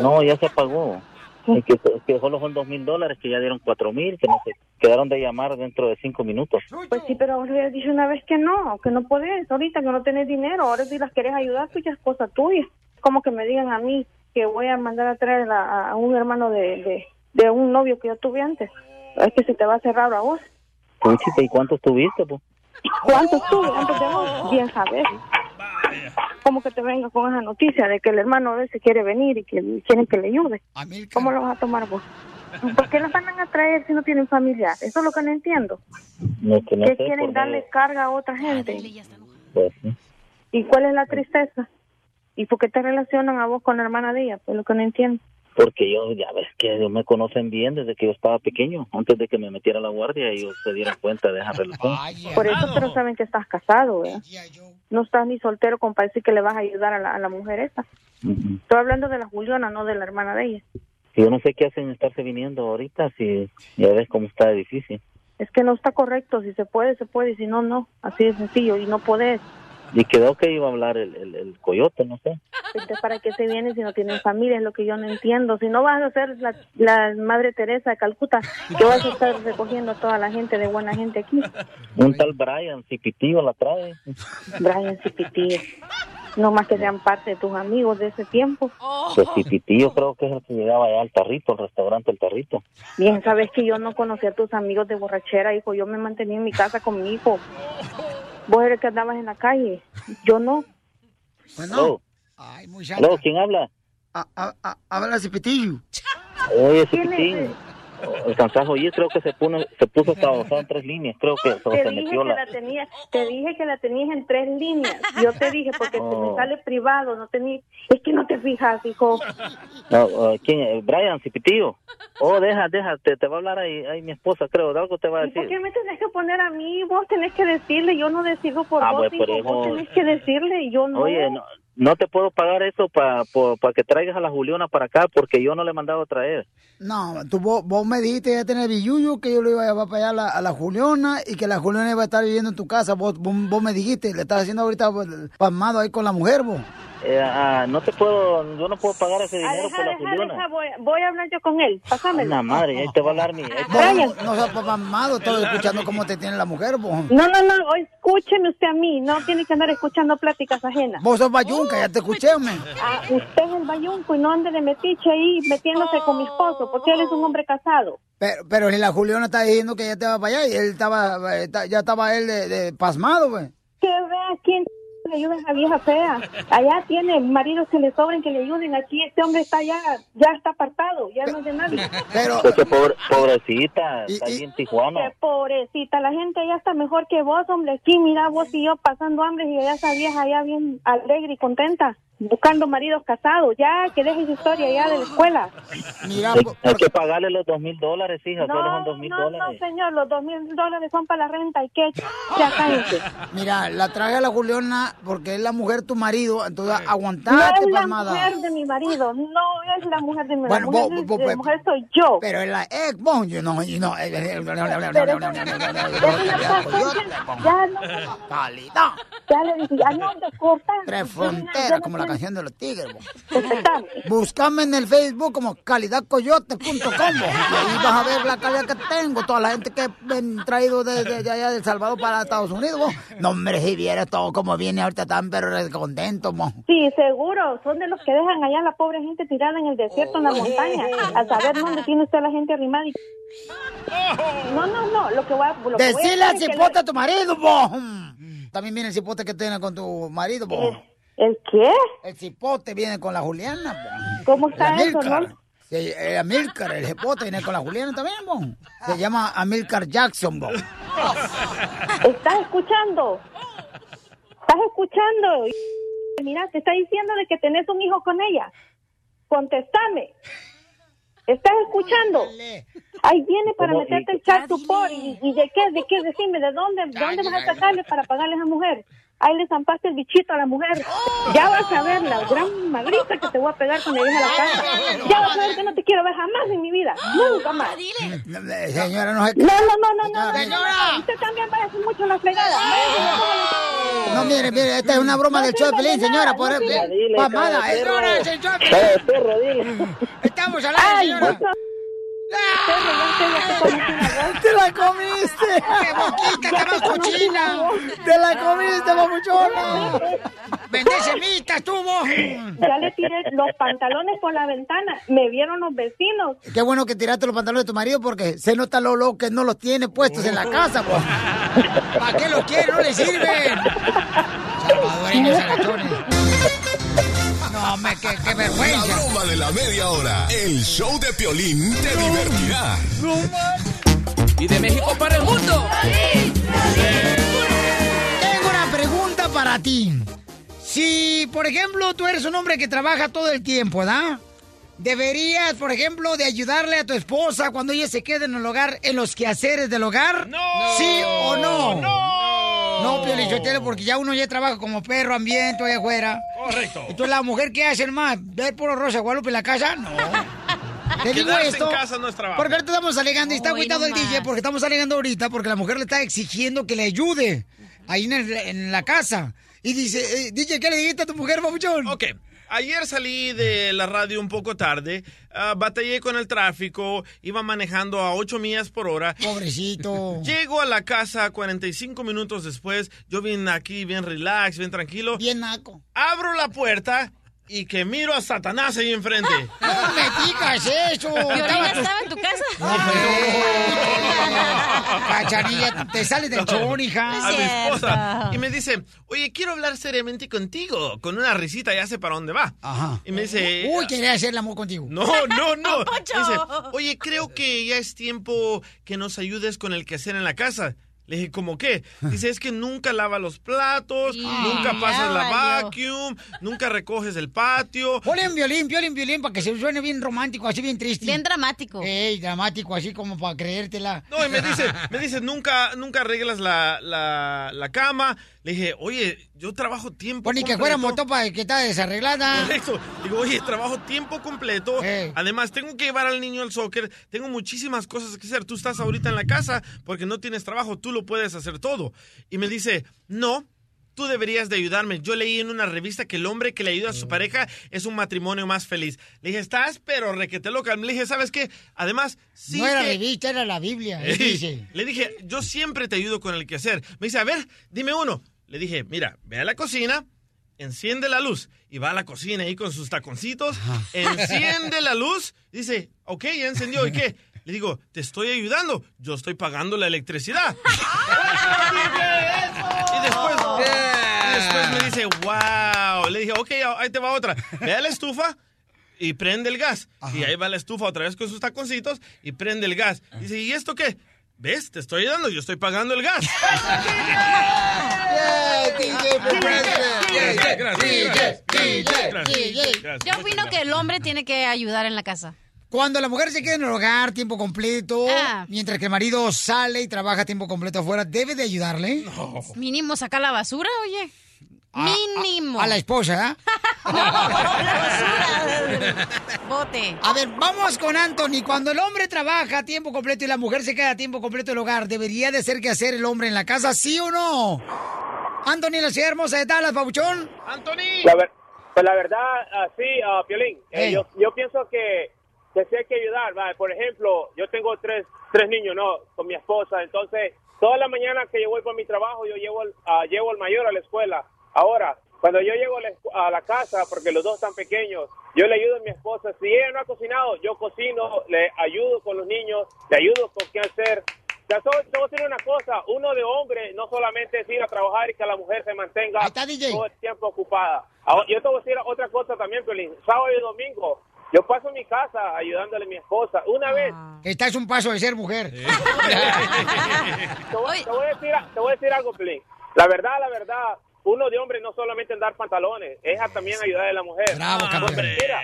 no, ya se pagó. Es que, que solo son dos mil dólares, que ya dieron cuatro mil, que no se quedaron de llamar dentro de cinco minutos. Pues sí, pero habías dicho una vez que no, que no podés, ahorita que no tenés dinero, ahora si las querés ayudar, pues ya es cosa tuya. Como que me digan a mí que voy a mandar a traer a, a un hermano de, de, de un novio que yo tuve antes. Es que se te va a hacer raro a vos. ¿y cuántos tuviste, pues? ¿Cuántos tuve antes de vos? Bien sabes. Como que te venga con esa noticia de que el hermano de ese quiere venir y que quieren que le ayude. ¿Cómo lo vas a tomar vos? ¿Por qué los van a traer si no tienen familia? Eso es lo que no entiendo. No, que no que sé, quieren darle carga a otra gente. pues, sí. ¿Y cuál es la tristeza? ¿Y por qué te relacionan a vos con la hermana de ella? Pues lo que no entiendo. Porque yo, ya ves que ellos me conocen bien desde que yo estaba pequeño, antes de que me metiera a la guardia, ellos se dieron cuenta de esa relación. Por eso, pero saben que estás casado, ¿eh? No estás ni soltero con para decir que le vas a ayudar a la, a la mujer esa. Estoy hablando de la Juliana, no de la hermana de ella. Yo no sé qué hacen estarse viniendo ahorita, si ya ves cómo está difícil. Es que no está correcto. Si se puede, se puede. Y si no, no. Así de sencillo. Y no podés. Y quedó que iba a hablar el, el, el coyote, no sé. Entonces, ¿para qué se vienen si no tienen familia? Es lo que yo no entiendo. Si no vas a ser la, la Madre Teresa de Calcuta, que vas a estar recogiendo a toda la gente de buena gente aquí. Un tal Brian Cipitío la trae. Brian Cipitío. No más que sean parte de tus amigos de ese tiempo. Pues Cipitío creo que es el que llegaba allá al Tarrito, al restaurante El Tarrito. Bien, sabes que yo no conocía a tus amigos de borrachera, hijo. Yo me mantenía en mi casa con mi hijo. Vos eres el que andabas en la calle. Yo no. Aló. Ay, muy ¿quién habla? A- a- a- Habla Cipitillo. Oye, ¿Quién Cipitín. Alcanzás a oír, creo que se, puso se puso hasta avanzado en tres líneas. Creo que solo Te se dije metió que la... la tenía, te dije que la tenías en tres líneas. Yo te dije porque se Oh. me sale privado, no tenía, es que no te fijas, hijo. No, uh, ¿Quién es? Brian Cipitío. Oh, deja, deja, te, te va a hablar ahí, ahí mi esposa, creo, de algo te va a ¿Y por decir. qué me tenés que poner a mí? Vos tenés que decirle, yo no decido por Ah, vos, pues, hijo. Vos tenés que decirle y yo no. Oye, no, no te puedo pagar eso para que traigas a la Juliona para acá porque yo no le he mandado a traer. No, tú, vos, vos me dijiste ya tener billuyo que yo lo iba a llevar para allá a la, a la Juliona y que la Juliona iba a estar viviendo en tu casa. Vos, vos, vos me dijiste, le estás haciendo ahorita pues, pasmado ahí con la mujer, vos. Eh, ah, no te puedo, yo no puedo pagar ese dinero deja, por la deja, Juliona. deja, voy, voy a hablar yo con él. Pásamelo. La madre, ahí te va a hablar mi... No, no seas pasmado, estoy escuchando cómo te tiene la mujer, vos. No, no, no, o escúcheme usted a mí, no tiene que andar escuchando pláticas ajenas. Vos sos bayunca, ya te escuché, hombre. Ah, usted es el bayunco y no ande de metiche ahí metiéndose con mi esposo, porque él es un hombre casado. Pero, pero si la Juliona está diciendo que ya te va para allá y él estaba, eh, ya estaba él de, de pasmado, güey. Que vea quién le ayuda a vieja fea. Allá tiene maridos que le sobren, que le ayuden. Aquí este hombre está ya, ya está apartado, ya no es de nadie. Pero... Pues que pobre- pobrecita, está ahí en Tijuana. Qué pobrecita, la gente allá está mejor que vos, hombre. Aquí, mira, vos y yo pasando hambre y allá esa vieja allá bien alegre y contenta, buscando maridos casados. Ya, que deje su historia ya de la escuela. Mira, Hay, hay que pagarle los dos mil dólares, hija, solo son No, dos mil no, no, dólares. señor, los dos mil dólares son para la renta y qué, ya cállense. Mira, la traje a la Juliona porque es la mujer de tu marido, entonces No aguantate, es la pasmada. mujer de mi marido, no es la mujer de mi Bueno, marido, vos- la mujer, vos- de- vos- la mujer soy yo. Pero es la ex, bon, yo no, yo no. eh, eh, ya no, Calidad. ya le dije, ya no te cortas. Tres fronteras, no como la canción de los tigres. Búscame en el Facebook como calidadcoyote.com y ahí vas a ver la calidad que tengo. Toda la gente que he traído desde de, allá de El Salvador para Estados Unidos. bo. No, hombre, si vieras todo como viene ahorita tan pero contento. bo. Sí, seguro, son de los que dejan allá a la pobre gente tirada en el desierto, en la montaña, a saber dónde tiene usted la gente arrimada. y- No, no, no, lo que voy a... Lo que voy a que cipote a tu marido, bo. También viene el cipote que tiene con tu marido, bo. ¿El qué? El cipote viene con la Juliana. ¿Cómo está El eso, no? Sí, el Amílcar, el cipote viene con la Juliana también, bo. Se llama Amílcar Jackson, bo. ¿Estás escuchando? ¿Estás escuchando? Mira, te está diciendo de que tenés un hijo con ella. Contestame. ¿Estás escuchando? Ahí viene para ¿Cómo? meterte ¿Y- el chat por y, y de qué, de qué, decime, ¿de dónde, de dónde vas a sacarle para pagarle a esa mujer? Ahí le zampaste el bichito a la mujer. Ya vas a ver la gran madriza que te voy a pegar cuando llegues a la casa. Ya vas a ver que no te quiero ver jamás en mi vida. Nunca más. Señora, no sé No, no, no, no, no. Señora. Usted también va a hacer mucho la fregada. No, mire, mire, esta es una broma del show de Pelín, señora, por. Pamada, perro, dile. Estamos al aire, señora. Te conocí una vez. ¡Te la comiste! ¡Qué boquita, qué te más cochina! ¡Te la comiste, mamuchona! ¡Vende semitas, tú, vos! Ya le tiré los pantalones por la ventana. Me vieron los vecinos. Qué bueno que tiraste los pantalones de tu marido porque se nota lo loco que no los tiene puestos en la casa, vos. ¿Para qué los quiere? No le sirven. Salvadoreños agachones. No, me, qué, qué La vergüenza. broma de la media hora. El show de Piolín te divertirá. Y de México para el mundo. Tengo una pregunta para ti. Si, por ejemplo, tú eres un hombre que trabaja todo el tiempo, ¿verdad? ¿Deberías, por ejemplo, de ayudarle a tu esposa cuando ella se quede en el hogar, en los quehaceres del hogar? ¡No! ¿Sí o no? ¡No! No, Pio Lichotelo, porque ya uno ya trabaja como perro ambiente allá afuera. Correcto. Entonces, ¿la mujer qué hace, más? ¿Ver puro Rosa Guadalupe en la casa? No. Te digo esto. en casa no es trabajo. Porque ahorita estamos alegando y está agüitado el. DJ porque estamos alegando ahorita porque la mujer le está exigiendo que le ayude ahí en, el- en la casa. Y dice, eh, DJ, ¿qué le dijiste a tu mujer, papuchón? Ok. Ayer salí de la radio un poco tarde, ah, batallé con el tráfico, iba manejando a 8 millas por hora. Pobrecito. Llego a la casa 45 minutos después, yo bien aquí, bien relax, bien tranquilo. Bien naco. Abro la puerta y que miro a Satanás ahí enfrente. No me digas eso. ¿Violín Estaba tu- estaba en tu casa? Cachanilla, te sales del chón, hija. a mi esposa y me dice, oye, quiero hablar seriamente contigo, con una risita, ya sé para dónde va. Ajá. Y me dice, Uy, quería hacer el amor contigo. no, no, no. Dice, oye, creo que ya es tiempo que nos ayudes con el quehacer en la casa. Le dije, ¿cómo qué? Dice, es que nunca lava los platos, nunca pasas la vacuum, nunca recoges el patio. Ponle un violín, violín, violín, para que se suene bien romántico, así bien triste. Bien dramático. Ey, dramático, así como para creértela. No, y me dice, me dice, nunca, nunca arreglas la, la, la cama. Le dije, oye, yo trabajo tiempo Pues ni que fuera motopa que está desarreglada. Correcto. Digo, oye, trabajo tiempo completo. Además, tengo que llevar al niño al soccer. Tengo muchísimas cosas que hacer. Tú estás ahorita en la casa porque no tienes trabajo. Tú lo puedes hacer todo. Y me dice, no. Tú deberías de ayudarme. Yo leí en una revista que el hombre que le ayuda a su pareja es un matrimonio más feliz. Le dije, estás pero requete loca. Le dije, ¿sabes qué? Además, sí no era que- revista, era la Biblia. Le dije, yo siempre te ayudo con el quehacer. Me dice, a ver, dime uno. Le dije, mira, ve a la cocina, enciende la luz. Y va a la cocina ahí con sus taconcitos, enciende la luz. Dice, ok, ya encendió. ¿Y qué? Le digo, te estoy ayudando. Yo estoy pagando la electricidad. y después, y después me dice, wow. Le dije, ok, ahí te va otra. Ve a la estufa y prende el gas. Y ahí va la estufa otra vez con sus taconcitos y prende el gas. Dice, ¿y esto qué? ¿Ves? Te estoy ayudando, yo estoy pagando el gas. Yo opino que el hombre tiene que ayudar en la casa. Cuando la mujer se queda en el hogar tiempo completo, Ah. mientras que el marido sale y trabaja tiempo completo afuera, ¿debe de ayudarle? Mínimo sacar la basura, oye. Mínimo. A la esposa, ¿eh? Bote. A ver, vamos con Anthony. Cuando el hombre trabaja a tiempo completo y la mujer se queda a tiempo completo en el hogar, ¿debería de ser que hacer el hombre en la casa, sí o no? Anthony, la ciudad hermosa de Dallas, Pabuchón. ¡Anthony! La ver- pues la verdad, así, ah, Piolín, eh, Ey. yo, yo pienso que, que sí hay que ayudar. ¿vale? Por ejemplo, yo tengo tres, tres niños, ¿no? Con mi esposa. Entonces, toda la mañana que yo voy por mi trabajo, yo llevo al, ah, llevo al mayor a la escuela. Ahora, cuando yo llego a la, casa, porque los dos están pequeños, yo le ayudo a mi esposa. Si ella no ha cocinado, yo cocino, le ayudo con los niños, le ayudo con qué hacer. Ya voy a decir una cosa, uno de hombre no solamente es ir a trabajar y que la mujer se mantenga todo el tiempo ocupada. Ahora, yo te voy a decir otra cosa también, Pelín. Sábado y domingo, yo paso en mi casa ayudándole a mi esposa. Una vez, Estás un paso de ser mujer. te voy, te voy a decir, te voy a decir algo, Pelín. La verdad, la verdad, uno de hombre no solamente en dar pantalones, es a también ayudar a la mujer. Bravo, campeón. Porque mira,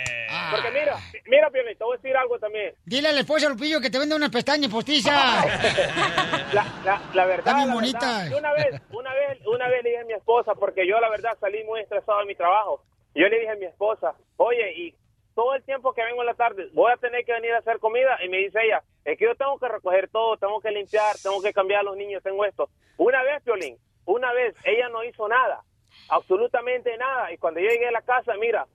porque mira, mira, Pelín, te voy a decir algo también. Dile a la esposa Lupillo que te vende unas pestañas postizas. La, la, la verdad, verdad, yo una vez, una vez, una vez le dije a mi esposa, porque yo la verdad salí muy estresado de mi trabajo. Yo le dije a mi esposa, oye, y todo el tiempo que vengo en la tarde, voy a tener que venir a hacer comida. Y me dice ella, es que yo tengo que recoger todo, tengo que limpiar, tengo que cambiar a los niños, tengo esto. Una vez, Piolín, una vez, ella no hizo nada, absolutamente nada. Y cuando yo llegué a la casa, mira,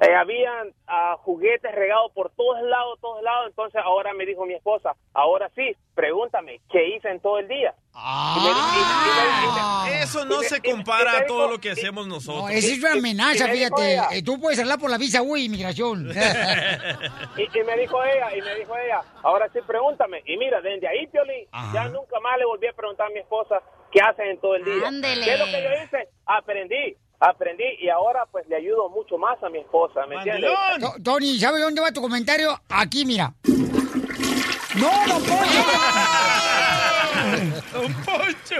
eh, habían ah, juguetes regados por todos lados, todos lados. Entonces ahora me dijo mi esposa, ahora sí, pregúntame, ¿qué hice en todo el día? Y me- y- y- y me- Eso no se compara a todo lo que hacemos nosotros. No, esa es una amenaza, fíjate. ella- Tú puedes hablar por la visa U inmigración. Y, y me dijo ella, y me dijo ella, ahora sí pregúntame. Y mira, desde ahí, Piolín, ya nunca más le volví a preguntar a mi esposa qué hacen en todo el día. Ándele. ¿Qué es lo que yo hice? Aprendí, aprendí, y ahora pues le ayudo mucho más a mi esposa, ¿me entiendes? To- Tony, ¿sabes dónde va tu comentario? Aquí, mira. ¡No, don Poncho!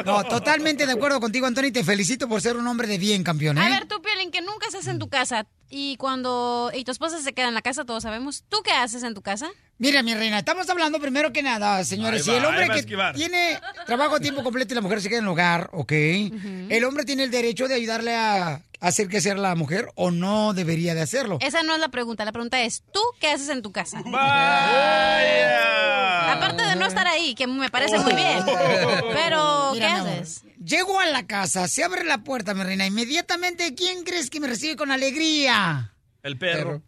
No, totalmente de acuerdo contigo, Antonio. Te felicito por ser un hombre de bien, campeón. ¿eh? A ver, tú, Piolín, que nunca estás en tu casa y cuando y tu esposa se queda en la casa, todos sabemos. ¿Tú qué haces en tu casa? Mira, mi reina, estamos hablando primero que nada, señores. Si el hombre que tiene trabajo a tiempo completo y la mujer se queda en el hogar, ¿ok? El hombre tiene el derecho de ayudarle a hacer que sea la mujer o no debería de hacerlo. Esa no es la pregunta. La pregunta es, ¿tú qué haces en tu casa? ¡Vaya! Aparte de no estar ahí, que me parece muy bien. Pero, ¿qué amor, haces? Llego a la casa, se abre la puerta, mi reina. Inmediatamente, ¿quién crees que me recibe con alegría? El perro.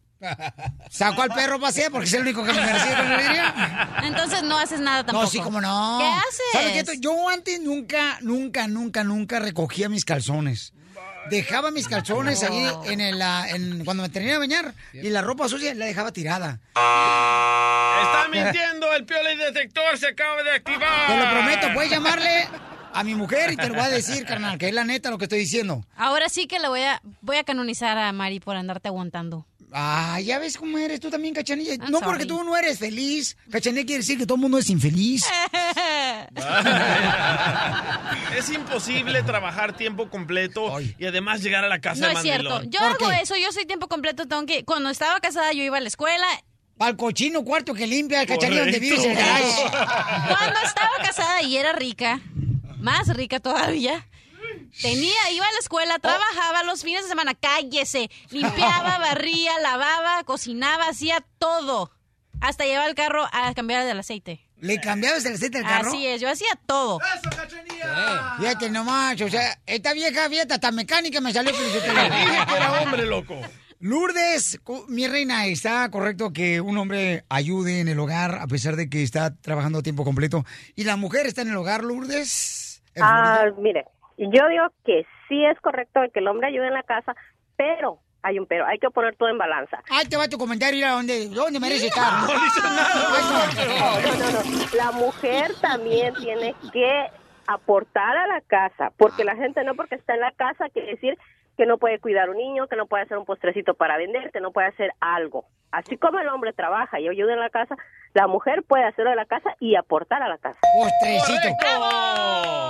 Saco al perro a pasear porque es el único que me recibe con alegría. Entonces no haces nada tampoco. No, sí, como no. ¿Qué haces? ¿Sabes qué? Yo antes nunca, nunca, nunca, nunca recogía mis calzones. Dejaba mis calzones No. ahí en el, ah, en- cuando me terminaba de bañar y la ropa sucia la dejaba tirada. Está mintiendo, el piole detector se acaba de activar. Te lo prometo, puedes llamarle a mi mujer y te lo voy a decir, carnal, que es la neta lo que estoy diciendo. Ahora sí que le voy a, voy a canonizar a Mari por andarte aguantando. Ah, ya ves cómo eres tú también, Cachanilla. no sorry. porque tú no eres feliz. Cachanilla quiere decir que todo el mundo es infeliz. Es imposible trabajar tiempo completo y además llegar a la casa No de es cierto. Yo hago eso, yo soy tiempo completo, tengo que... Cuando estaba casada yo iba a la escuela. Al cochino cuarto que limpia el cachanilla donde vives en el garage. Cuando estaba casada y era rica, más rica todavía, tenía, iba a la escuela, trabajaba los fines de semana, cállese, limpiaba, barría, lavaba, cocinaba, hacía todo. Hasta llevaba el carro a cambiar el aceite. ¿Le cambiabas el aceite del carro? Así es, yo hacía todo. Fíjate nomás, o sea, esta vieja fiesta, hasta mecánica me salió Dije que era hombre, loco. Lourdes, mi reina, ¿está correcto que un hombre ayude en el hogar a pesar de que está trabajando a tiempo completo? ¿Y la mujer está en el hogar, Lourdes? ¿En Ah, mire, yo digo que sí es correcto que el hombre ayude en la casa, pero hay un pero, hay que poner todo en balanza. Ahí te va tu comentario, mira dónde, dónde merece estar. No nada. No, no, no. La mujer también tiene que aportar a la casa, porque la gente no porque está en la casa quiere decir que no puede cuidar un niño, que no puede hacer un postrecito para vender, que no puede hacer algo. Así como el hombre trabaja y ayuda en la casa, la mujer puede hacerlo en la casa y aportar a la casa. Postrecito.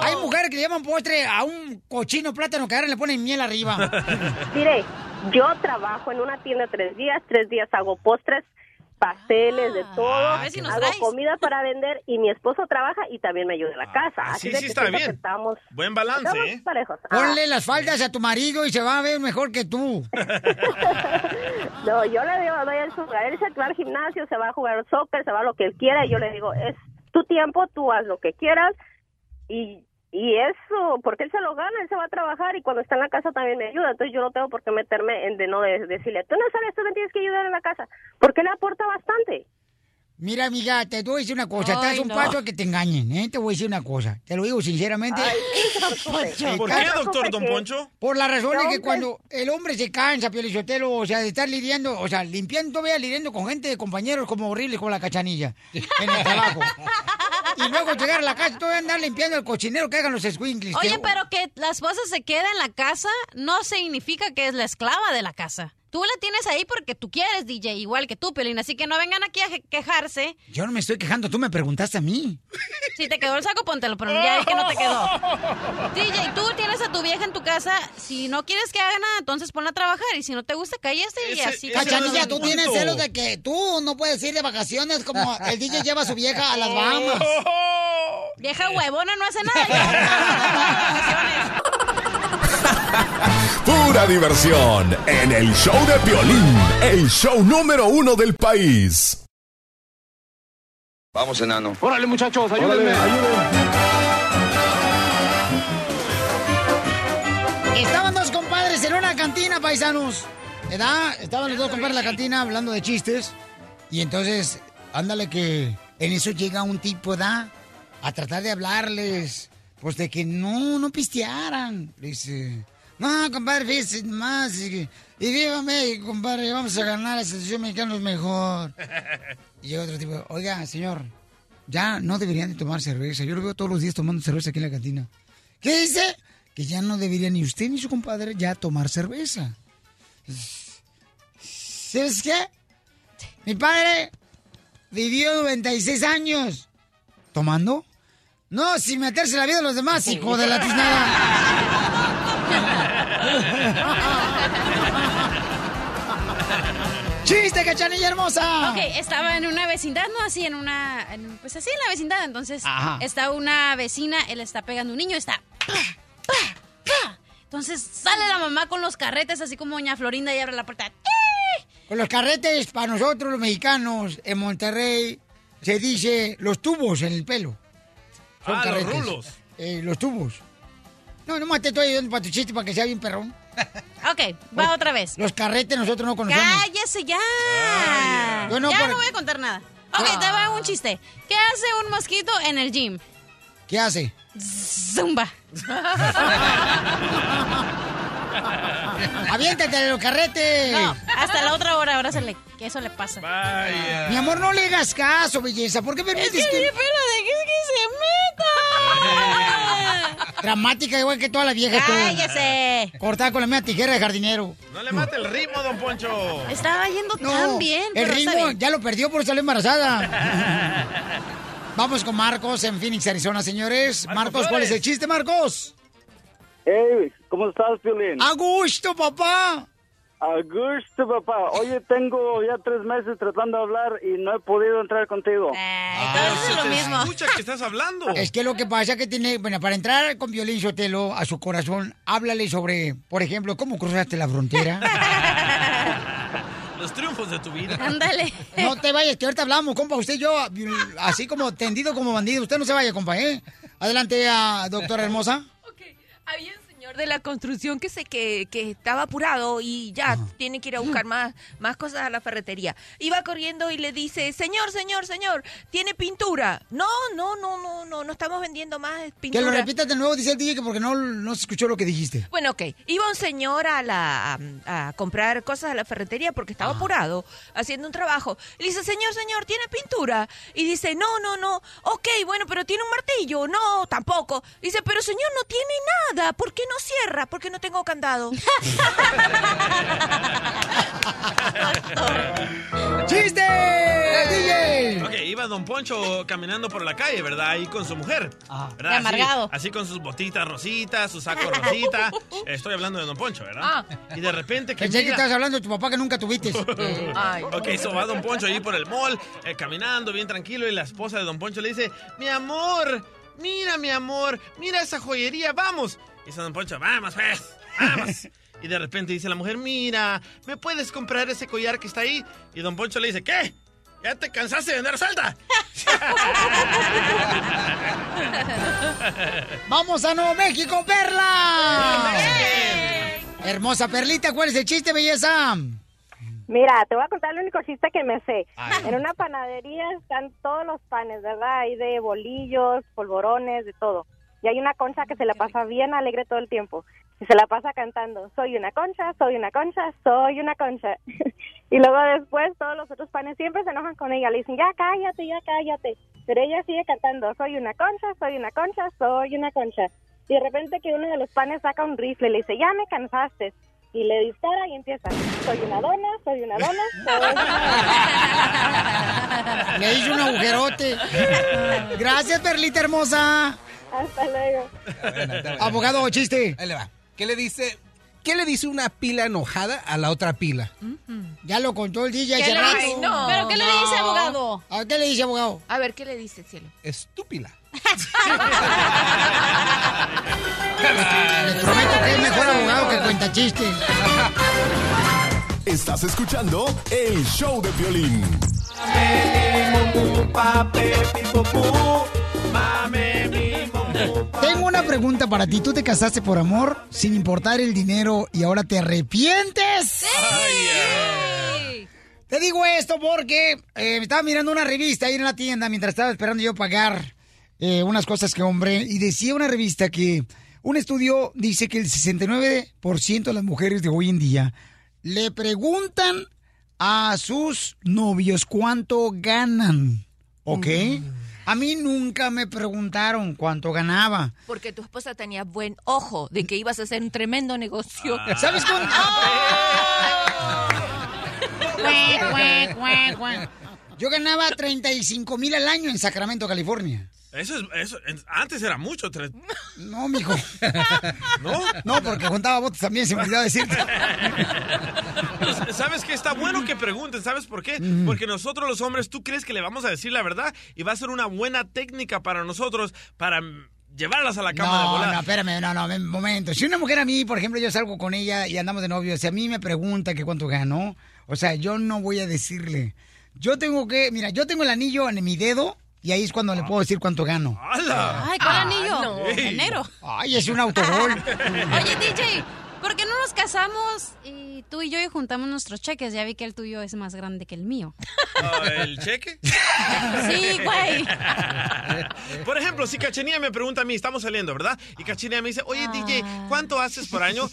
Hay mujeres que le llaman postre a un cochino plátano que ahora le ponen miel arriba. Mire, yo trabajo en una tienda tres días, tres días hago postres, pasteles, de todo, a ver si nos hago traes. comida para vender y mi esposo trabaja y también me ayuda en la casa. Así de sí que está que bien. Estamos, Buen balance, estamos ¿eh? parejos. Ah, Ponle las faldas a tu marido y se va a ver mejor que tú. no, yo le digo, doy el su- él se va al gimnasio, se va a jugar soccer, se va a lo que él quiera y yo le digo, es tu tiempo, tú haz lo que quieras y y eso, porque él se lo gana, él se va a trabajar y cuando está en la casa también me ayuda, entonces yo no tengo por qué meterme en de no de- decirle, tú no sabes, tú me tienes que ayudar en la casa, porque él aporta bastante. Mira, amiga, te voy a decir una cosa. Estás Ay, un no. paso a que te engañen, ¿eh? Te voy a decir una cosa. Te lo digo sinceramente. ¿Por qué, doctor Don Poncho? Por la razón de que cuando el hombre se cansa, Pielichotelo, o sea, de estar lidiando, o sea, limpiando, todavía lidiando con gente de compañeros como horribles como la cachanilla en el trabajo. y luego llegar a la casa, todavía andar limpiando el cochinero que hagan los squinkles. Oye, pero que la esposa se quede en la casa no significa que es la esclava de la casa. Tú la tienes ahí porque tú quieres, DJ, igual que tú, Pelín. Así que no vengan aquí a quejarse. Yo no me estoy quejando, tú me preguntaste a mí. Si te quedó el saco, póntelo, pero ya vi que no te quedó. DJ, tú tienes a tu vieja en tu casa. Si no quieres que haga nada, entonces ponla a trabajar. Y si no te gusta, cállate y así. Cachanilla, tú tienes celos de que tú no puedes ir de vacaciones como el DJ lleva a su vieja a las Bahamas. Vieja huevona no hace nada. Pura diversión en el show de Piolín, el show número uno del país. Vamos, enano. Órale, muchachos, ayúdenme. Estaban dos compadres en una cantina, paisanos. ¿Verdad? Estaban los dos compadres en la cantina hablando de chistes. Y entonces, ándale que en eso llega un tipo, ¿verdad? A tratar de hablarles. Pues de que no, no pistearan. Dice, no, compadre, fíjese más. Y, y dígame, compadre, vamos a ganar. La selección mexicana mejor. Y llega otro tipo, oiga, señor, ya no deberían de tomar cerveza. Yo lo veo todos los días tomando cerveza aquí en la cantina. ¿Qué dice? Que ya no debería ni usted ni su compadre ya tomar cerveza. ¿Sabes qué? Mi padre vivió 96 años. ¿Tomando? No, sin meterse la vida de los demás, hijo de la tiznada. ¡Chiste, cachanilla hermosa! Ok, estaba en una vecindad, ¿no? Así en una. en- pues así en la vecindad. Entonces, Ajá. está una vecina, él está pegando un niño, está. ¡pa, pa, pa! Entonces sale la mamá con los carretes, así como Doña Florinda, y abre la puerta. Con los carretes, para nosotros los mexicanos, en Monterrey, se dice los tubos en el pelo. Son Ah, los carretes. rulos. Eh, los tubos. No, no te estoy ayudando para tu chiste para que sea bien perrón. Ok, va otra vez. Los carretes nosotros no conocemos. ¡Cállese ya! Yo no, ya por- no voy a contar nada. Ok, te va un chiste. ¿Qué hace un mosquito en el gym? ¿Qué hace? Zumba. ¡Aviéntate los carretes! No, hasta la otra hora, ahora se le, que eso le pasa. Mi amor, no le hagas caso, belleza. ¿Por qué permites Es que que... mi pelo de que, que se meta. Dramática igual que toda la vieja. tú. ¡Cállese! Cortada con la misma tijera de jardinero. No le mate el ritmo, don Poncho. Estaba yendo tan bien. El pero ritmo bien. ya lo perdió por salir embarazada. Vamos con Marcos en Phoenix, Arizona, señores. Marcos, ¿cuál es el chiste, Marcos? Hey, ¿cómo estás, Piolín? A gusto, papá. A gusto, papá. Oye, tengo ya tres meses tratando de hablar y no he podido entrar contigo. Entonces es lo mismo. Escucha que estás hablando. Es que lo que pasa que tiene, bueno, para entrar con Violín Sotelo a su corazón, háblale sobre, por ejemplo, cómo cruzaste la frontera. Los triunfos de tu vida. Ándale. No te vayas, que ahorita hablamos, compa. Usted y yo, así como tendido como bandido. Usted no se vaya, compa, ¿eh? Adelante, a doctora hermosa. Había un señor de la construcción que se que, que estaba apurado y ya tiene que ir a buscar más, más cosas a la ferretería. Iba corriendo y le dice, señor, señor, señor, ¿tiene pintura? No, no, no, no, no, no estamos vendiendo más Que pintura. lo repitas de nuevo, dice el DJ, que porque no, no se escuchó lo que dijiste. Bueno, ok. Iba un señor a la a, a comprar cosas a la ferretería porque estaba apurado haciendo un trabajo. Y le dice, señor, señor, ¿tiene pintura? Y dice, no, no, no. Ok, bueno, pero ¿tiene un martillo? No, tampoco. Dice, pero señor, no tiene nada. ¿Por qué no cierra? Porque no tengo candado. ¡Chiste! DJ! Ok, iba Don Poncho caminando por la calle, ¿verdad? Ahí con su mujer. ¿verdad? Qué amargado. Así, así con sus botitas rositas, su saco rosita. Estoy hablando de Don Poncho, ¿verdad? Y de repente que Pensé que estabas hablando de tu papá que nunca tuviste. Ok, eso va Don Poncho ahí por el mall, eh, caminando bien tranquilo, y la esposa de Don Poncho le dice, mi amor, mira mi amor, mira esa joyería, vamos. Y dice Don Poncho, vamos pues, vamos. Y de repente dice la mujer, mira, ¿me puedes comprar ese collar que está ahí? Y Don Poncho le dice, ¿qué? ¿Ya te cansaste de vender salta? ¡Vamos a Nuevo México, Perla! Hermosa Perlita, ¿cuál es el chiste, belleza? Mira, te voy a contar el único chiste que me sé. Ay. En una panadería están todos los panes, ¿verdad? Hay de bolillos, polvorones, de todo. Y hay una concha que se la pasa bien alegre todo el tiempo. Y se la pasa cantando, soy una concha, soy una concha, soy una concha. y luego después todos los otros panes siempre se enojan con ella. Le dicen, ya cállate, ya cállate. Pero ella sigue cantando, soy una concha, soy una concha, soy una concha. Y de repente que uno de los panes saca un rifle y le dice, ya me cansaste. Y le dispara y empieza, soy una dona, soy una dona, soy una Le hizo un agujerote. Gracias, Perlita hermosa. Hasta luego. Abogado, chiste. Ahí le va. ¿Qué le dice? ¿Qué le dice una pila enojada a la otra pila? Ya lo contó el DJ ¿Qué hace le rato. dice? No, ¿Pero qué le dice, abogado? ¿A qué le dice, abogado? A ver, ¿qué le dice, cielo? Estúpila. Les prometo que es mejor abogado que cuenta chistes. Estás escuchando el show de violín. Tengo una pregunta para ti. ¿Tú te casaste por amor, sin importar el dinero, y ahora te arrepientes? Te digo esto porque eh, estaba mirando una revista ahí en la tienda mientras estaba esperando yo pagar eh, unas cosas que hombre y decía una revista que un estudio dice que el 69% de las mujeres de hoy en día le preguntan a sus novios cuánto ganan, ¿ok? A mí nunca me preguntaron cuánto ganaba. Porque tu esposa tenía buen ojo de que ibas a hacer un tremendo negocio. Ah. ¿Sabes cuánto? Yo ganaba 35 mil al año en Sacramento, California. Eso es, eso, es- antes era mucho. tres- No, mijo. ¿No? No, porque juntaba votos también, se me olvidó decirte. ¿Sabes qué? Está bueno que pregunten. ¿Sabes por qué? Porque nosotros los hombres, tú crees que le vamos a decir la verdad y va a ser una buena técnica para nosotros para mm, llevarlas a la cama de No, volada. no, espérame, no, no, un momento. Si una mujer a mí, por ejemplo, yo salgo con ella y andamos de novio, si a mí me pregunta que cuánto ganó, o sea, yo no voy a decirle. Yo tengo que, mira, yo tengo el anillo en mi dedo y ahí es cuando le puedo decir cuánto gano. Ay, ¿cuál anillo? no. Enero. Ay, es un autogol. Oye, DJ, ¿por qué no nos casamos y tú y yo y juntamos nuestros cheques? Ya vi que el tuyo es más grande que el mío. Ah, ¿El cheque? Sí, güey. Por ejemplo, si Cachenía me pregunta a mí, estamos saliendo, ¿verdad? Y Cachenía me dice, oye, DJ, ¿cuánto haces por año?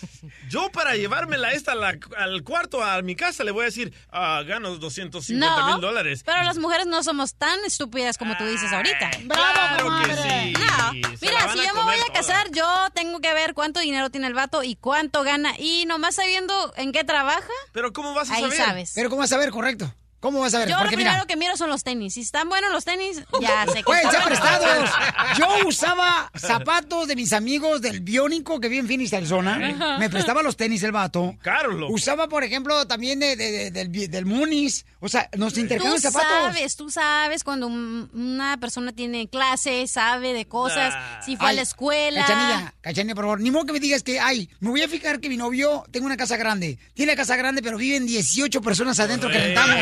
Yo para llevármela esta la- al cuarto, a mi casa, le voy a decir, ah, gano 250 mil dólares. pero las mujeres no somos tan estúpidas como tú dices ahorita. Claro que sí. No, mira, si yo me voy a casar, yo tengo que ver cuánto dinero tiene el vato y cuánto gana. Y nomás sabiendo en qué trabaja, Pero ¿cómo vas a ahí saber? sabes. Pero ¿cómo vas a ver, correcto? ¿Cómo vas a ver? Yo lo primero mira, que miro son los tenis. Si están buenos los tenis, ya sé que ser bueno. prestados. Yo usaba zapatos de mis amigos del Biónico que vi en Phoenix, Arizona. Me prestaba los tenis el vato. Caros, loco. Usaba, por ejemplo, también de- de- de- del, del Munis. O sea, nos Tú intercambian zapatos. sabes, tú sabes cuando un- una persona tiene clases, sabe de cosas, si fue a la escuela. Cachanilla, Cachanilla, por favor. Ni modo que me digas que, ay, me voy a fijar que mi novio tengo una casa grande. Tiene casa grande, pero viven 18 personas adentro que rentamos.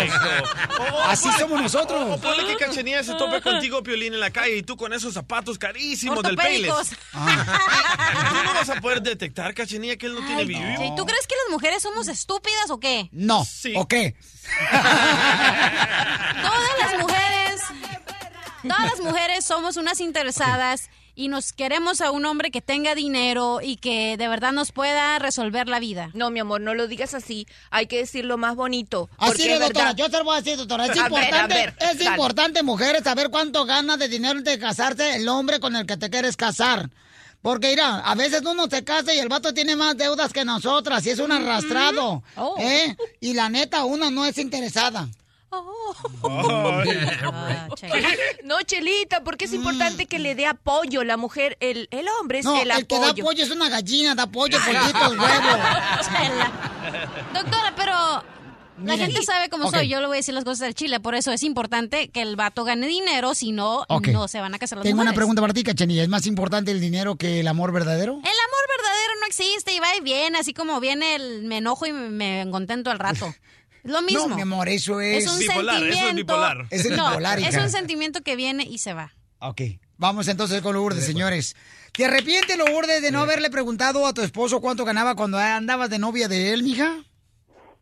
Así somos nosotros. O ponle que Cachenía se tope contigo, Piolín, en la calle y tú con esos zapatos carísimos del Payless. Ah. Tú no vas a poder detectar, Cachenía, que él no tiene vivo. ¿Y tú crees que las mujeres somos estúpidas o qué? No. ¿O qué? Todas las mujeres, todas las mujeres somos unas interesadas y nos queremos a un hombre que tenga dinero y que de verdad nos pueda resolver la vida. No, mi amor, no lo digas así. Hay que decirlo más bonito. Así es, doctora. verdad. Yo se lo voy a decir, doctora. Es A ver, importante, a ver, es dale. importante, mujeres, saber cuánto gana de dinero antes de casarse el hombre con el que te quieres casar. Porque, mira, a veces uno se casa y el vato tiene más deudas que nosotras y es un arrastrado. Oh. ¿eh? Y la neta, una no es interesada. No, Chelita, porque es importante que le dé apoyo la mujer, el, el hombre es No, el el, que da apoyo. es una gallina, da pollo, pollitos, huevos. Doctora, pero la Miren. gente sabe cómo soy. Yo le voy a decir las cosas del chile. Por eso es importante que el vato gane dinero. Si no, no se van a casar las Tengo una pregunta para ti, Cachanilla. ¿Es más importante el dinero que el amor verdadero? El amor verdadero no existe y va y viene, así como viene el me enojo y me, contento al rato. Es lo mismo. No, mi amor, eso es... Es un Bipolar, eso es sentimiento. bipolar. Es el no, bipolar, es un sentimiento que viene y se va. Ok. Vamos entonces con Lourdes, señores. ¿Te arrepientes, Lourdes, de no haberle preguntado a tu esposo cuánto ganaba cuando andabas de novia de él, mija?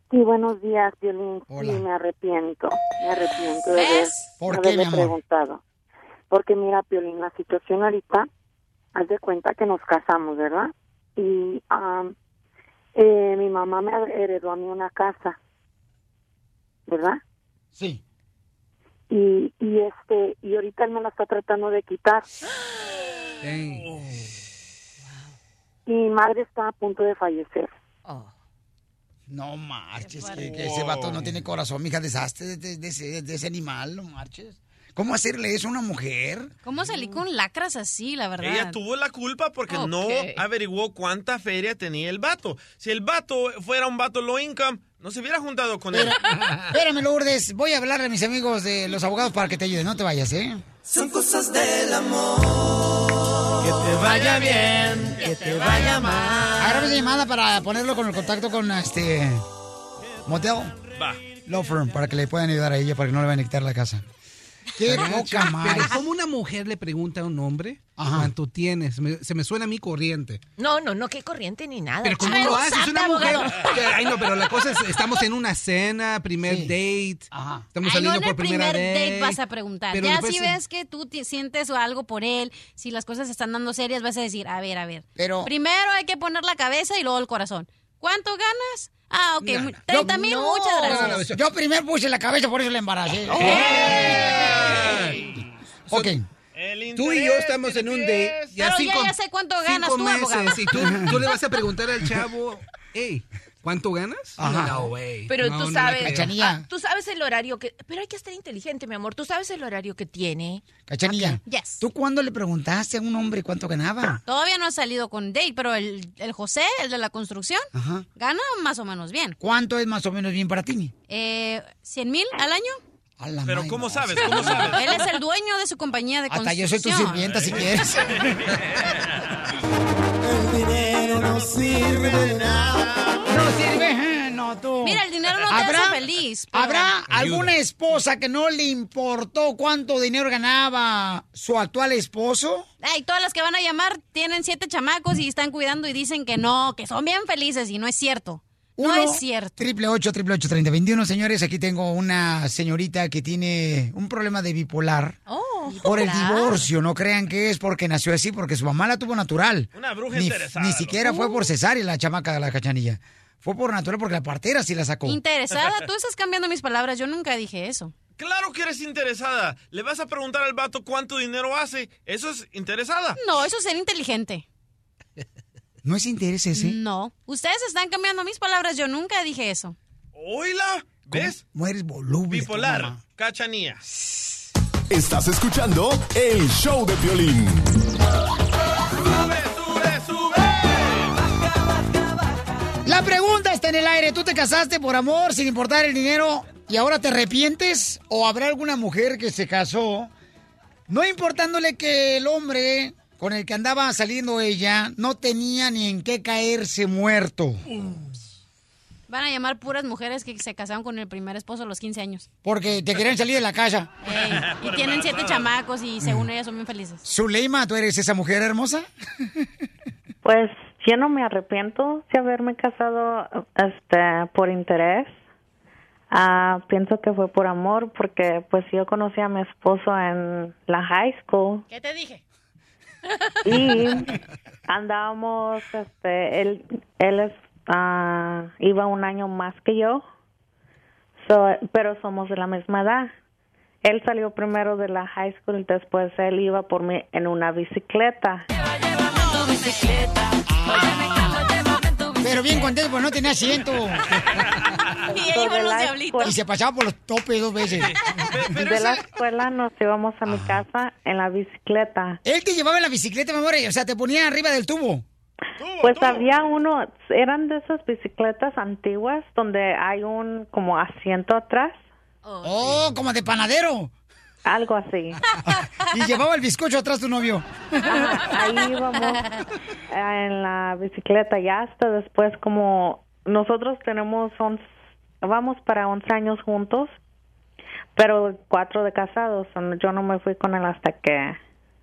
Sí, buenos días, Violín. Hola. Sí, me arrepiento, me arrepiento de haber- ¿Por qué, haberle mi amor? preguntado. Porque mira, Piolín, la situación ahorita, haz de cuenta que nos casamos, ¿verdad? Y am, eh, mi mamá me heredó a mí una casa, ¿verdad? Sí. Y, y este, y ahorita él me la está tratando de quitar. Y mi madre está a punto de fallecer. No marches, que, que ese vato no tiene corazón, mija, deshazte de, de- de ese, de ese animal, no marches. ¿Cómo hacerle eso a una mujer? ¿Cómo salí con lacras así, la verdad? Ella tuvo la culpa porque no averiguó cuánta feria tenía el vato. Si el vato fuera un vato low income, no se hubiera juntado con él. Espérame, Lourdes, voy a hablarle a mis amigos de los abogados para que te ayuden, no te vayas, ¿eh? Son cosas del amor. Que te vaya bien, que te vaya mal. Agarramos la llamada para ponerlo con el contacto con este motel Va. law firm para que le puedan ayudar a ella para que no le vayan a quitar la casa. Qué poca más. Pero ¿cómo una mujer le pregunta a un hombre cuánto tienes? Me- se me suena a mí corriente. No, no, no, qué corriente ni nada. Pero ¿cómo lo haces? Una mujer... abogado. Ay, no, pero la cosa es, estamos en una cena, primer date. Estamos Ay, no saliendo en el por primera primer vez. date vas a preguntar. Pero ya después- si ves que tú ti- sientes algo por él, si las cosas se están dando serias, vas a decir, a ver, a ver. Pero- Primero hay que poner la cabeza y luego el corazón. ¿Cuánto ganas? Ah, ok, No, mu- no. 30 mil, No, muchas gracias. no, no, Yo primero puse la cabeza, por eso la embaracé. Ok. Tú y yo estamos en un date. Pero ya- ya sé cuánto ganas tú, meses, abogado. Y tú, tú le vas a preguntar al chavo, hey, ¿cuánto ganas? Ajá. No, güey. Pero No, tú no sabes. Cachanilla. ah, tú sabes el horario que, pero hay que estar inteligente, mi amor. Tú sabes el horario que tiene. Cachanilla, Yes. ¿tú cuándo le preguntaste a un hombre cuánto ganaba? Todavía no ha salido con date, pero el, el José, el de la construcción, Ajá. gana más o menos bien. ¿Cuánto es más o menos bien para ti? Eh, ¿100 mil al año? Pero ¿cómo no. sabes? ¿Cómo sabes? Él es el dueño de su compañía de Hasta yo construcción. soy tu sirvienta si quieres. El dinero no sirve de nada. No sirve, eh, no. Tú. Mira, el dinero no te hace feliz, pero- ¿Habrá alguna esposa que no le importó cuánto dinero ganaba su actual esposo? Ay, todas las que van a llamar tienen siete chamacos y están cuidando y dicen que no, que son bien felices y no es cierto. No es cierto. Triple ocho, triple ocho, treinta, veintiuno. Señores, aquí tengo una señorita que tiene un problema de bipolar. Oh, Por el divorcio, no crean que es porque nació así, porque su mamá la tuvo natural. Una bruja ni, interesada, Ni siquiera fue por cesárea la chamaca de la cachanilla. Fue por natural porque la partera sí la sacó. Interesada, tú estás cambiando mis palabras, yo nunca dije eso. Claro que eres interesada. Le vas a preguntar al vato cuánto dinero hace. Eso es interesada. No, eso es ser inteligente. ¿No es interés ese? No, ustedes están cambiando mis palabras, yo nunca dije eso. Oíla, ¿ves? ¿Cómo eres voluble? Bipolar, cachanía. Estás escuchando el show de violín. La pregunta está en el aire. ¿Tú te casaste por amor sin importar el dinero y ahora te arrepientes? ¿O habrá alguna mujer que se casó no importándole que el hombre con el que andaba saliendo ella no tenía ni en qué caerse muerto? Van a llamar puras mujeres que se casaron con el primer esposo a los 15 años. Porque te querían salir de la casa. Ey, y tienen siete chamacos y según ellas son bien felices. Zuleima, ¿tú eres esa mujer hermosa? Pues yo no me arrepiento de haberme casado este por interés. Ah, pienso que fue por amor porque pues yo conocí a mi esposo en la high school ¿Qué te dije? y andábamos este él él es ah, iba un año más que yo. So, pero somos de la misma edad. Él salió primero de la high school y después él iba por mí en una bicicleta. Pero bien contento, porque no tenía asiento. Y ahí iban los diablitos. Y se pasaba por los topes dos veces. de la escuela nos íbamos a mi casa en la bicicleta. Él te llevaba en la bicicleta, mi amor, o sea, te ponía arriba del tubo. Pues había uno, eran de esas bicicletas antiguas donde hay un como asiento atrás. Oh, como de panadero. Algo así. Y llevaba el bizcocho atrás tu novio. Ajá, ahí íbamos en la bicicleta ya hasta después como nosotros tenemos 11, vamos para 11 años juntos, pero cuatro de casados. Yo no me fui con él hasta que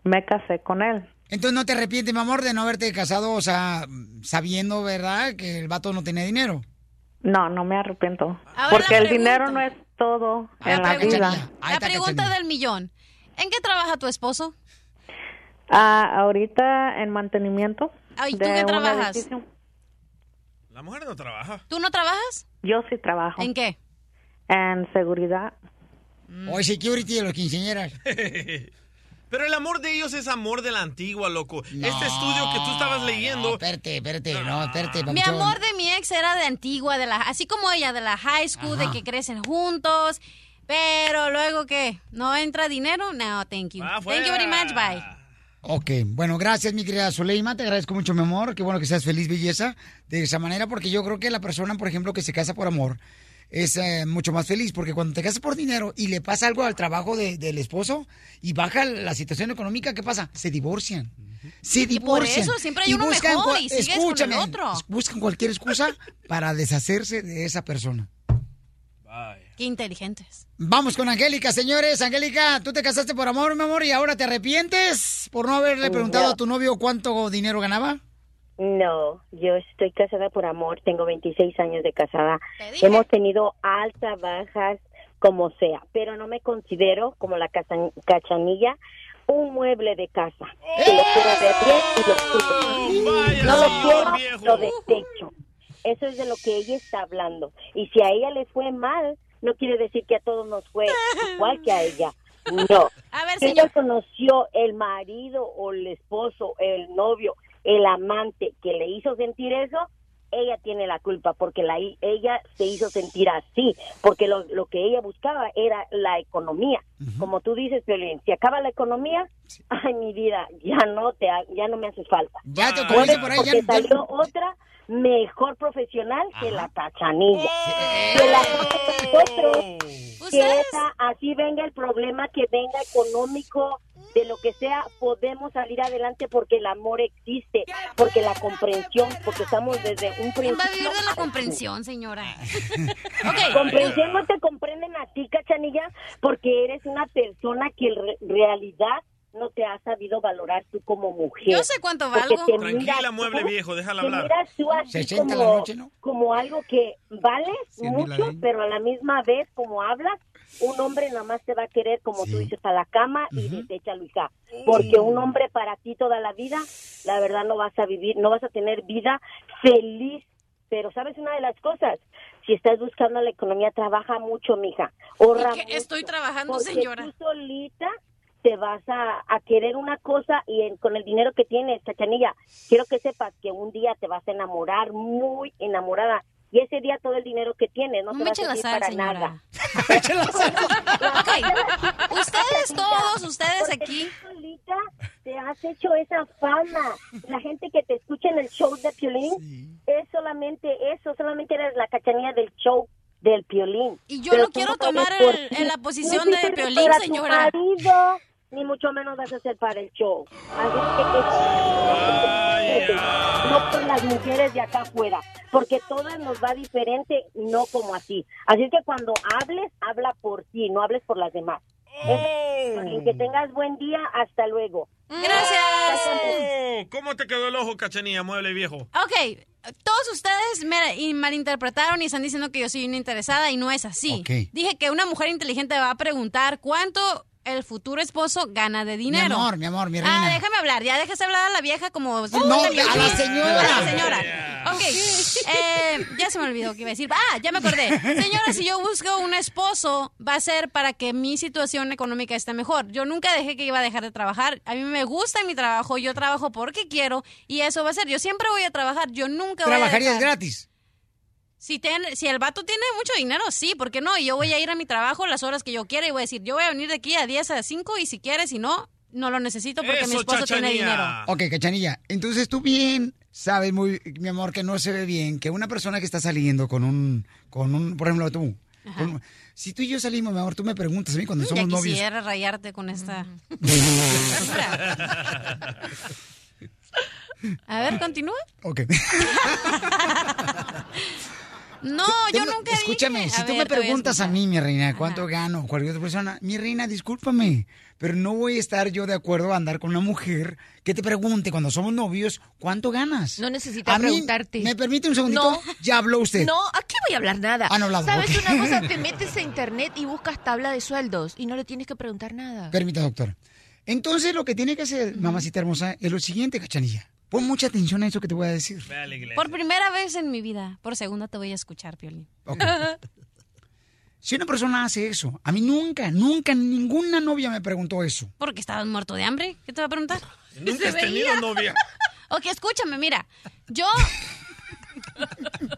me casé con él. Entonces no te arrepientes, mi amor, de no haberte casado, o sea, sabiendo, ¿verdad?, que el vato no tenía dinero. No, no me arrepiento. Ahora porque el dinero no es todo en la pregunta. vida. La pregunta del millón. ¿En qué trabaja tu esposo? Ah, ahorita en mantenimiento. Ay, ¿tú de qué trabajas? La mujer no trabaja. ¿Tú no trabajas? Yo sí trabajo. ¿En qué? En seguridad. O security de los quinceañeras. Pero el amor de ellos es amor de la antigua, loco. este estudio que tú estabas leyendo. No, espérate, espérate, no, espérate. Mi amor de mi ex era de antigua, de la, así como ella, de la high school, de que crecen juntos. Pero luego, ¿qué? ¿No entra dinero? No, thank you. Thank you very much, bye. Ok, bueno, gracias, mi querida Zuleima. Te agradezco mucho, mi amor. Qué bueno que seas feliz, belleza, de esa manera, porque yo creo que la persona, por ejemplo, que se casa por amor es eh, mucho más feliz, porque cuando te casas por dinero y le pasa algo al trabajo de- del esposo y baja la situación económica, ¿qué pasa? Se divorcian. Se Y por divorcian. eso siempre hay Y uno buscan mejor y sigues con el escúchame, otro. Buscan cualquier excusa para deshacerse de esa persona. Qué inteligentes. Vamos con Angélica, señores. Angélica, tú te casaste por amor, mi amor, y ahora te arrepientes por no haberle preguntado No. a tu novio cuánto dinero ganaba. No, yo estoy casada por amor, tengo 26 años de casada. Hemos tenido altas, bajas, como sea, pero no me considero como la casa- cachanilla un mueble de casa. Que lo quiero ver bien y lo quiero. No lo quiero, lo desecho. Eso es de lo que ella está hablando. Y si a ella le fue mal, no quiere decir que a todos nos fue igual que a ella. No. A ver, Si ella conoció el marido o el esposo, el novio, el amante que le hizo sentir eso, ella tiene la culpa porque la, ella se hizo sentir así, porque lo, lo que ella buscaba era la economía. Como tú dices, Violín, si acaba la economía, ay, mi vida, ya no te ya no me hace falta. Ya te por ahí, ya- porque ya- salió otra mejor profesional que la cachanilla. Que la nosotros. que esa, así venga el problema, que venga económico, de lo que sea, podemos salir adelante porque el amor existe, porque la comprensión, porque estamos desde un ¿Quién va a principio. vivir de la comprensión, señora? Comprensión no te comprenden a ti, cachanilla, porque eres una persona que en re- realidad no te has sabido valorar tú como mujer. Yo sé cuánto valgo. te Tranquila, mueble tú- viejo, déjala hablar. miras tú así 60 la como, noche, ¿no? como algo que vales mil mucho, pero a la misma vez, como hablas, un hombre nada más te va a querer, como tú dices, a la cama y deséchalo, hija. Porque un hombre para ti toda la vida, la verdad no vas a vivir, no vas a tener vida feliz. Pero sabes una de las cosas, si estás buscando la economía, trabaja mucho, mija. Ahorra. Estoy trabajando, porque señora. Tú solita te vas a, a querer una cosa y en- con el dinero que tienes, Cachanilla, quiero que sepas que un día te vas a enamorar muy enamorada. Y ese día todo el dinero que tienes no, No te me va a servir sal, para señora. nada. Ok, ustedes todos, ustedes Porque aquí. tú solita te has hecho esa fama. La gente que te escucha en el show de Piolín es solamente eso, solamente eres la cachanilla del show del Piolín. Y yo Pero no quiero tomar el- en la posición Ni de Piolín, para tu señora. marido, ni mucho menos vas a ser para el show. Así que- que- no por las mujeres de acá afuera, porque todas nos va diferente, no como así. Así que cuando hables, habla por ti, no hables por las demás. Es- Que tengas buen día, hasta luego. Gracias. Oh, ¿Cómo te quedó el ojo, cachanilla, mueble viejo? Ok, todos ustedes me y malinterpretaron y están diciendo que yo soy una interesada y no es así. Dije que una mujer inteligente va a preguntar cuánto el futuro esposo gana de Mi dinero. amor, mi amor, mi Ah, reina. déjame hablar, ya déjese hablar a la vieja como... No, a la señora. A la señora. Ok, eh, ya se me olvidó que iba a decir. Ah, ya me acordé. Señora, si yo busco un esposo, va a ser para que mi situación económica esté mejor. Yo nunca dejé que iba a dejar de trabajar. A mí me gusta mi trabajo, yo trabajo porque quiero y eso va a ser. Yo siempre voy a trabajar, yo nunca voy a ¿Trabajarías gratis? Si, ten- si el vato tiene mucho dinero, sí, ¿por qué no? Y yo voy a ir a mi trabajo las horas que yo quiera y voy a decir, yo voy a venir de aquí a 10 a 5 y si quieres, si no, no lo necesito porque mi esposo tiene dinero. Ok, cachanilla. Entonces tú bien sabes muy, mi amor, que no se ve bien que una persona que está saliendo con un, con un, por ejemplo, tú. con- si tú y yo salimos, mi amor, tú me preguntas a mí cuando Ya somos novios. quisiera rayarte con esta. A ver, continúa. Ok. No, yo nunca Escúchame, dije- si A tú ver, me a preguntas a, mí, mi reina, cuánto gano, cualquier otra persona, mi reina, discúlpame, pero no voy a estar yo de acuerdo a andar con una mujer que te pregunte cuando somos novios cuánto ganas. No necesita A mí, preguntarte. ¿Me permite un segundito? No. Ya habló usted. No, aquí voy a hablar nada. Ah, no hablado, ¿Sabes una cosa? Te metes a internet y buscas tabla de sueldos y no le tienes que preguntar nada. Permita, doctor. Entonces, lo que tiene que hacer, mamacita hermosa, es lo siguiente, cachanilla. Pon mucha atención a eso que te voy a decir. Por primera vez en mi vida, por segunda te voy a escuchar, Piolín. Si una persona hace eso, a mí nunca, nunca, ninguna novia me preguntó eso. Porque estabas muerto de hambre. ¿Qué te va a preguntar? Nunca has tenido novia. Ok, escúchame, mira. Yo.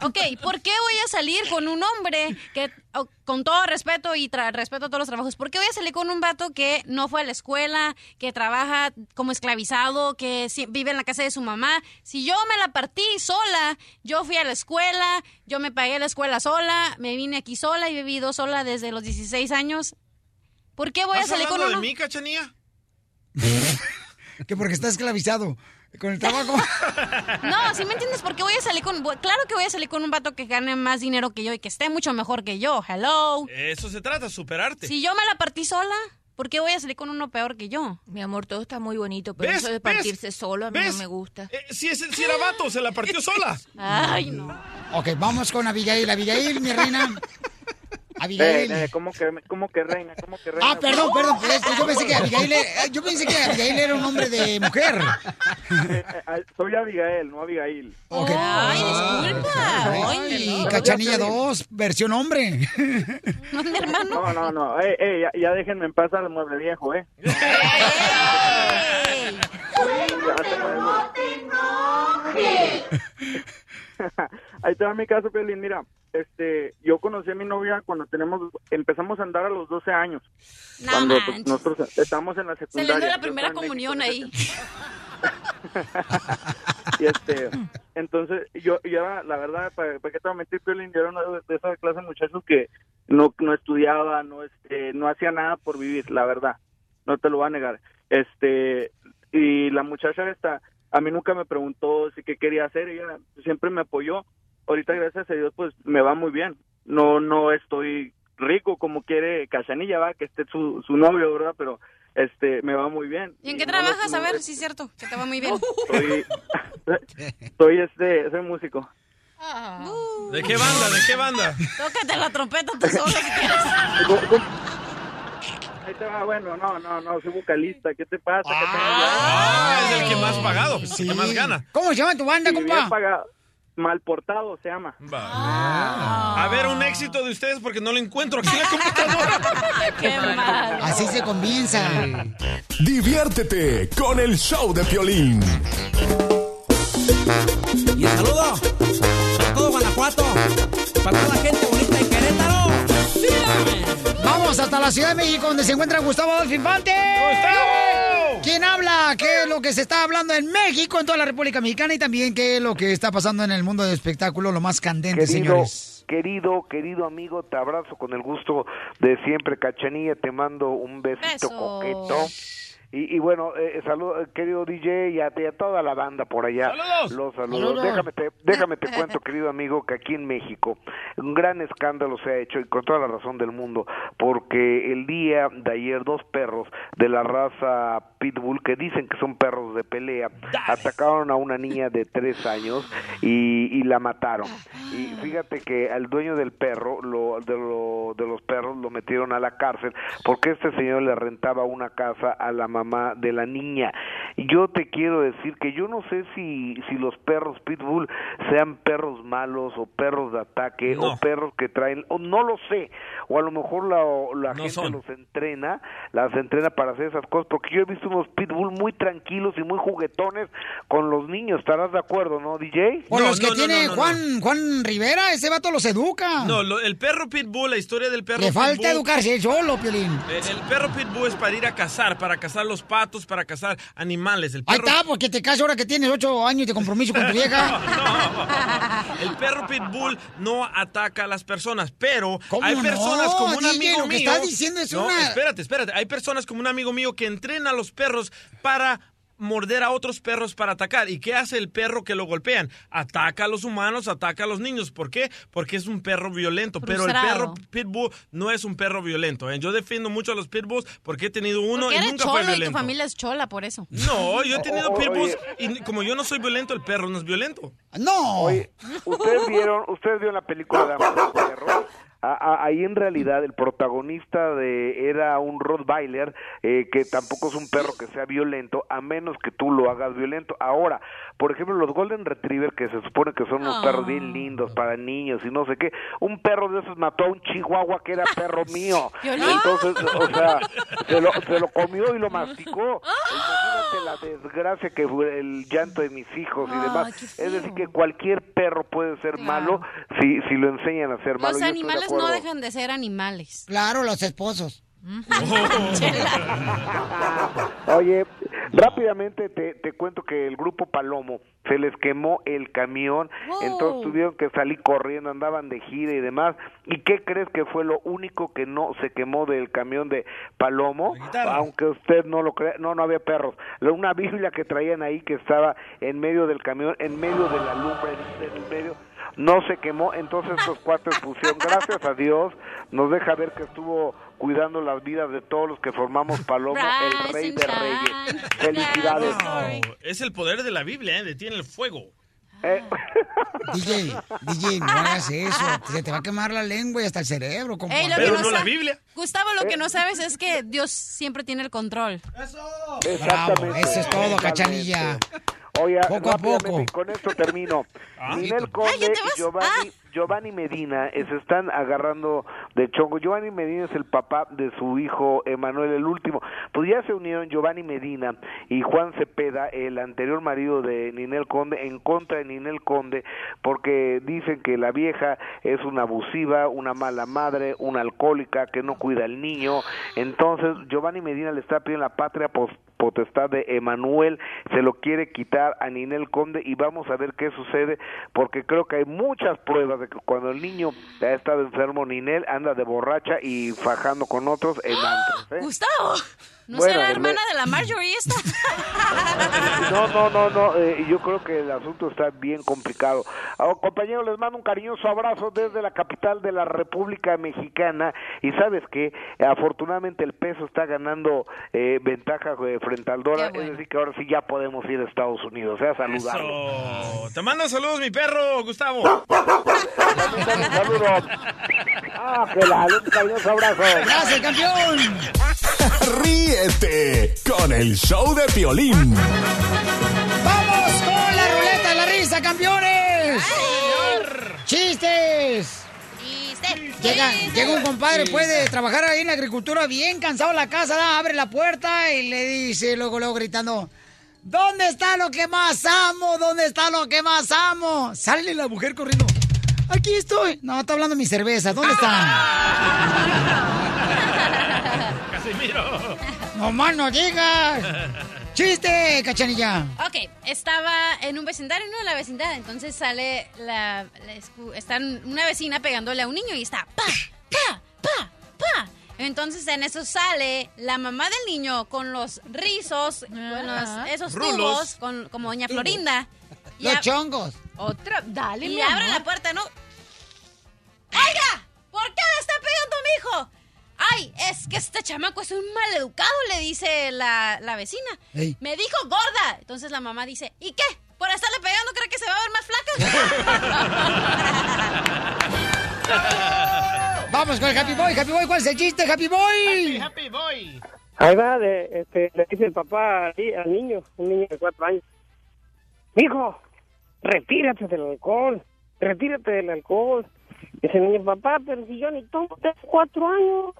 Ok, ¿por qué voy a salir con un hombre que, o- con todo respeto y tra- respeto a todos los trabajos, ¿por qué voy a salir con un vato que no fue a la escuela, que trabaja como esclavizado, que si- vive en la casa de su mamá? Si yo me la partí sola, yo fui a la escuela, yo me pagué la escuela sola, me vine aquí sola y he vivido sola desde los 16 años. ¿Por qué voy a ¿Estás salir con uno? de mí, cachanilla? Que porque está esclavizado con el trabajo. No, si me entiendes, ¿por qué voy a salir con... Claro que voy a salir con un vato que gane más dinero que yo y que esté mucho mejor que yo. Hello. Eso se trata, superarte. Si yo me la partí sola, ¿por qué voy a salir con uno peor que yo? Mi amor, todo está muy bonito, pero ¿Ves? eso de ¿Ves? partirse solo a mí ¿Ves? no me gusta. Eh, si, es, si era vato, se la partió sola. Ay, no. Ok, vamos con Abigail. Abigail, mi reina. Abigail. Eh, eh, ¿cómo, que, ¿Cómo que reina? ¿Cómo que reina? Ah, perdón, perdón. Yo pensé que Abigail, era- yo pensé que Abigail era un nombre de mujer. Eh, eh, soy Abigael, no Abigail. Ok. Ay, disculpa. Ay, Cachanilla 2, versión hombre. No, mi hermano. No, no, no. Eh, eh, ya, ya déjenme en paz al mueble viejo, ¿eh? Ahí te va mi caso, Pelín. Mira, este, yo conocí a mi novia cuando tenemos, empezamos a andar a los 12 años. No cuando pues, manches. nosotros estábamos en la Se le secundaria. dio la primera comunión ahí. Y este, entonces, yo, yo era, la verdad, para, para qué te voy a mentir, Piolín, yo era una de esas clases de muchachos que no, no estudiaba, no, este, no hacía nada por vivir, la verdad, no te lo voy a negar. Este, y la muchacha esta, a mí nunca me preguntó si qué quería hacer, ella siempre me apoyó. Ahorita, gracias a Dios, pues me va muy bien. No, no estoy rico como quiere Cachanilla, va, que esté su, su novio, ¿verdad? Pero este, me va muy bien. ¿Y en qué no trabajas? A ver, sí es cierto, que te va muy bien. Soy, soy este, soy músico. ¿De qué banda? ¿De qué banda? Tócate la trompeta tú solo si quieres. Ahí te va, bueno, no, no, no, soy vocalista, ¿qué te pasa? Ah, es el que más pagado, el que más gana. ¿Cómo se llama tu banda, Sí, bien compa? pagado. Mal portado se llama. A ver, un éxito de ustedes porque no lo encuentro aquí en la computadora. Qué mal. Así se comienza. Diviértete con el show de Piolín. Y el saludo para todo Guanajuato, para toda la gente bonita de Querétaro. Vamos hasta la Ciudad de México, donde se encuentra Gustavo Adolfo Infante. ¡Gustavo! ¿Quién habla? ¿Qué es lo que se está hablando en México, en toda la República Mexicana? Y también qué es lo que está pasando en el mundo del espectáculo, lo más candente, Querido, señores. querido, querido amigo, te abrazo con el gusto de siempre, Cachanilla, te mando un besito coqueto. Y, y bueno, eh, saludo, eh, querido DJ, y a, y a toda la banda por allá. ¡Saludos! Los saludos. ¡Saludos! Déjame te, déjame te cuento, querido amigo, que aquí en México un gran escándalo se ha hecho, y con toda la razón del mundo, porque el día de ayer dos perros de la raza Pitbull, que dicen que son perros de pelea, atacaron a una niña de tres años y, y la mataron. Y fíjate que al dueño del perro, lo, de, lo- de los perros, lo metieron a la cárcel porque este señor le rentaba una casa a la mamá de la niña. Yo te quiero decir que yo no sé si, si los perros pitbull sean perros malos o perros de ataque No. o perros que traen, o no lo sé, o a lo mejor la, la No gente son. los entrena, las entrena para hacer esas cosas, porque yo he visto unos pitbull muy tranquilos y muy juguetones con los niños, ¿estarás de acuerdo, no, DJ? Por No, los que tiene no, no, Juan, Juan Rivera, ese vato los educa. No, lo- el perro pitbull, la historia del perro Le falta pitbull, educarse él solo, Piolín. eh, El perro pitbull es para ir a cazar, para cazar los patos, para cazar animales. El Ahí perro, está, porque te casas ahora que tienes ocho años de compromiso con tu vieja. el perro pitbull no ataca a las personas, pero ¿Cómo hay no? personas como un DJ, amigo lo que mío. estás diciendo es no, una- espérate, espérate. Hay personas como un amigo mío que entrena a los perros para morder a otros perros para atacar. ¿Y qué hace el perro que lo golpean? Ataca a los humanos, ataca a los niños. ¿Por qué? Porque es un perro violento. Pero el perro pitbull no es un perro violento. ¿eh? Yo defiendo mucho a los pitbulls porque he tenido uno Porque y nunca fue cholo y tu violento. familia es chola, por eso. No, yo he tenido O- o- pitbulls oye. y como yo no soy violento, el perro no es violento. No. Oye, ¿ustedes vieron, ustedes vieron la película de Amor? A- ahí en realidad el protagonista de era un Rottweiler eh, que tampoco es un perro que sea violento a menos que tú lo hagas violento. Ahora, por ejemplo, los Golden Retriever que se supone que son unos Ah. perros bien lindos para niños y no sé qué, un perro de esos mató a un chihuahua que era perro mío. Entonces, o sea, se lo, se lo comió y lo masticó. Imagínate la desgracia que fue el llanto de mis hijos y demás. Es decir, que cualquier perro puede ser Claro. malo si, si lo enseñan a ser malo. Los Yo estoy de animales no dejan de ser animales. Claro, los esposos. Oye, rápidamente te, te cuento que el grupo Palomo se les quemó el camión, Wow. entonces tuvieron que salir corriendo, andaban de gira y demás. ¿Y qué crees que fue lo único que no se quemó del camión de Palomo? Aunque usted no lo crea, no, no había perros. La- Una Biblia que traían ahí que estaba en medio del camión, en medio de la lumbre, en medio no se quemó, entonces estos cuates pusieron, gracias a Dios, nos deja ver que estuvo cuidando las vidas de todos los que formamos Palomo, el rey de reyes. Felicidades. Wow, Es el poder de la Biblia, ¿eh? Detiene el fuego. Eh, DJ, DJ, no hagas eso. Se te va a quemar la lengua y hasta el cerebro, compa. Ey, lo que no sa- Gustavo, lo que no sabes es que Dios siempre tiene el control. Exactamente. eso es todo, cachanilla. Oye, Poco a poco. con esto termino. Ninel Ah, Conde ¿ya te y? Giovanni, Giovanni Medina eh, se están agarrando de chongo. Giovanni Medina es el papá de su hijo Emanuel, el último. Pues ya se unieron Giovanni Medina y Juan Cepeda, el anterior marido de Ninel Conde, en contra de Ninel Conde, porque dicen que la vieja es una abusiva, una mala madre, una alcohólica, que no cuida al niño. Entonces, Giovanni Medina le está pidiendo la patria pos- potestad de Emanuel, se lo quiere quitar a Ninel Conde y vamos a ver qué sucede, porque creo que hay muchas pruebas de que cuando el niño ha estado enfermo, Ninel anda de borracha y fajando con otros en antros, ¿eh? Gustavo, ¿no Bueno, será hermana de la Marjorie esta? No, no, no, no, eh, yo creo que el asunto está bien complicado. Ah, compañero, les mando un cariñoso abrazo desde la capital de la República Mexicana y sabes que afortunadamente el peso está ganando eh, ventaja eh, frente al dólar, es decir que ahora sí ya podemos ir a Estados Unidos, ¿eh? a saludarlo. Eso. Te mando saludos, mi perro, Gustavo. Saludos. Ah, que la un cariñoso abrazo. Gracias, campeón. Ríete con el show de Piolín. ¡Vamos con la ruleta de la risa, campeones! ¡Chistes! Llega, llega un compadre, puede trabajar ahí en la agricultura, bien cansado en la casa, ¿da? abre la puerta y le dice, luego, luego gritando, ¿dónde está lo que más amo? ¿Dónde está lo que más amo? Sale la mujer corriendo. Aquí estoy. No, está hablando de mi cerveza. ¿Dónde está? Casimiro. No más no digas. ¡Chiste, cachanilla! Ok, estaba en un vecindario, no en la vecindad, entonces sale la, la escu- está una vecina pegándole a un niño y está pa, pa, pa, pa. Entonces en eso sale la mamá del niño con los rizos, con los- esos Rulos. tubos, con, como doña Florinda. Y Los chongos. Otra, dale, mi Y abre amor. la puerta, ¿no? ¡Oiga! ¿Por qué le está pegando a mi hijo? Ay, es que este chamaco es un maleducado, le dice la, la vecina. Ey. Me dijo gorda. Entonces la mamá dice, ¿y qué? ¿Por estarle pegando cree que se va a ver más flaca? Vamos con el Happy Boy. Happy Boy, ¿cuál es el chiste, Happy Boy? Happy boy. Ahí va, de, este, le dice el papá al niño, un niño de cuatro años. Hijo, retírate del alcohol, retírate del alcohol. Dice el niño, papá, pero si yo ni tomo, tengo cuatro años.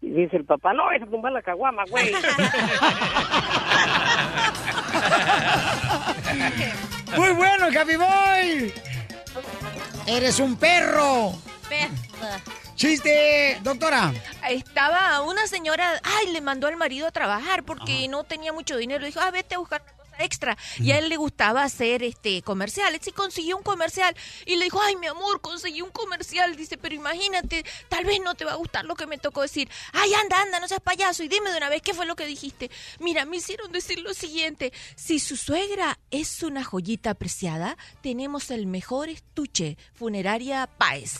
Y dice el papá, no, es a tumbar la caguama, güey. Muy bueno, Happy Boy. Eres un perro. Chiste, doctora. Estaba una señora, ay, le mandó al marido a trabajar porque no tenía mucho dinero. Dijo, ah, vete a buscar extra. Y a él le gustaba hacer este comerciales y consiguió un comercial. Y le dijo, ay, mi amor, conseguí un comercial. Dice, pero imagínate, tal vez no te va a gustar lo que me tocó decir. Ay, anda, anda, no seas payaso. Y dime de una vez qué fue lo que dijiste. Mira, me hicieron decir lo siguiente. Si su suegra es una joyita apreciada, tenemos el mejor estuche, Funeraria Páez.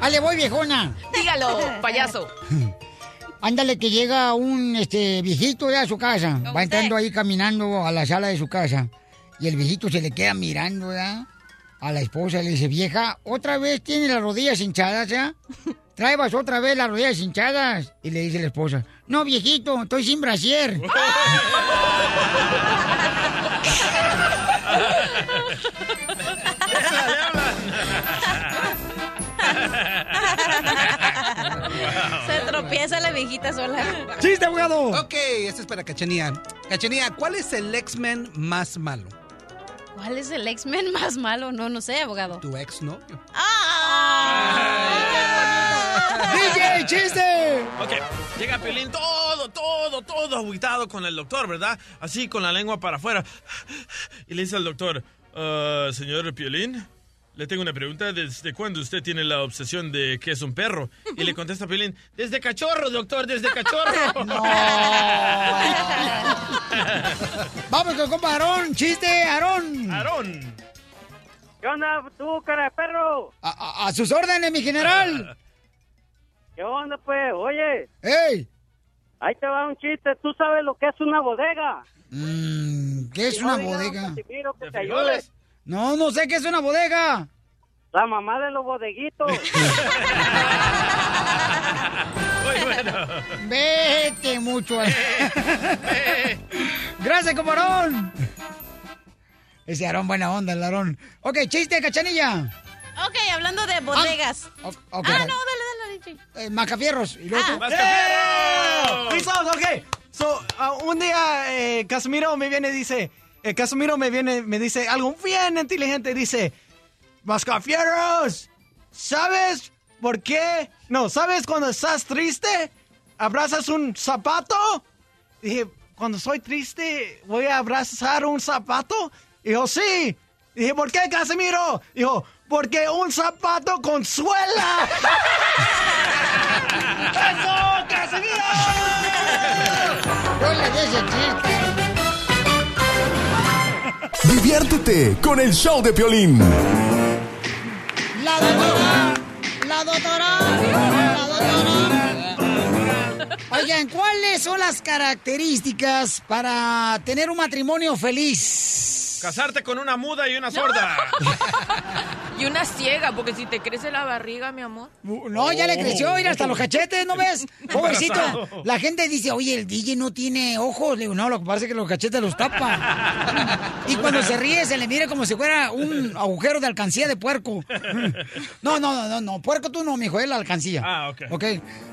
Ale, voy, viejona. Dígalo, payaso. Ándale, que llega un este viejito ya a su casa. Va entrando ahí caminando a la sala de su casa. Y el viejito se le queda mirando ya a la esposa. y Le dice, vieja, ¿otra vez tiene las rodillas hinchadas ya? Traebas otra vez las rodillas hinchadas. Y le dice la esposa, no, viejito, estoy sin brasier. Se tropieza la viejita sola. ¡Chiste, abogado! Ok, esto es para Cachanía. Cachanía, ¿cuál es el X-Men más malo? ¿Cuál es el X-Men más malo? No, no sé, abogado. Tu ex-novio. ¡DJ, chiste! Ok, llega Piolín todo, todo, todo agüitado con el doctor, ¿verdad? Así, con la lengua para afuera. Y le dice al doctor, "Ah, señor Piolín, le tengo una pregunta. ¿Desde cuándo usted tiene la obsesión de que es un perro? Y le contesta Piolín, desde cachorro, doctor, desde cachorro. Vamos con compa Aarón. ¡Chiste, Aarón! Aarón. ¿Qué onda tú, cara de perro? A, a- a sus órdenes, mi general. ¿Qué onda, pues? Oye. ¡Ey! Ahí te va un chiste. ¿Tú sabes lo que es una bodega? Mm, ¿Qué es Si una no, bodega? Que ¿De te? No, no sé qué es una bodega. La mamá de los bodeguitos. Muy bueno. Vete mucho. Gracias, camarón. Ese Aarón, buena onda, el Aarón. Ok, chiste, cachanilla. Ok, hablando de bodegas. ah, ok. no, dale, dale, dale. Eh, Macafierros. ¿Y luego tú? ¡Eh! Listo, ok. So, ah, un día eh, Casimiro me viene y dice, eh, Casimiro me viene, me dice algo bien inteligente, dice, Mascafieros, ¿sabes por qué? No, ¿sabes cuando estás triste? ¿Abrazas un zapato? Dije, cuando soy triste, ¿voy a abrazar un zapato? Dijo, sí. Dije, ¿por qué, Casimiro? Dijo, porque un zapato con suela. ¡Eso, Casimiro! No le des el chiste. Diviértete con el show de Piolín. La doctora, la doctora, la doctora. Oigan, ¿cuáles son las características para tener un matrimonio feliz? Casarte con una muda y una sorda. Y una ciega, porque si te crece la barriga, mi amor. No, ya le creció, mira, hasta los cachetes, ¿no ves? Pobrecito. La gente dice, oye, el DJ no tiene ojos. Le digo, no, lo que pasa es que los cachetes los tapa. Y cuando se ríe, se le mira como si fuera un agujero de alcancía de puerco. No, no, no, no, no. Puerco tú no, mijo, es la alcancía. Ah, ok. Ok.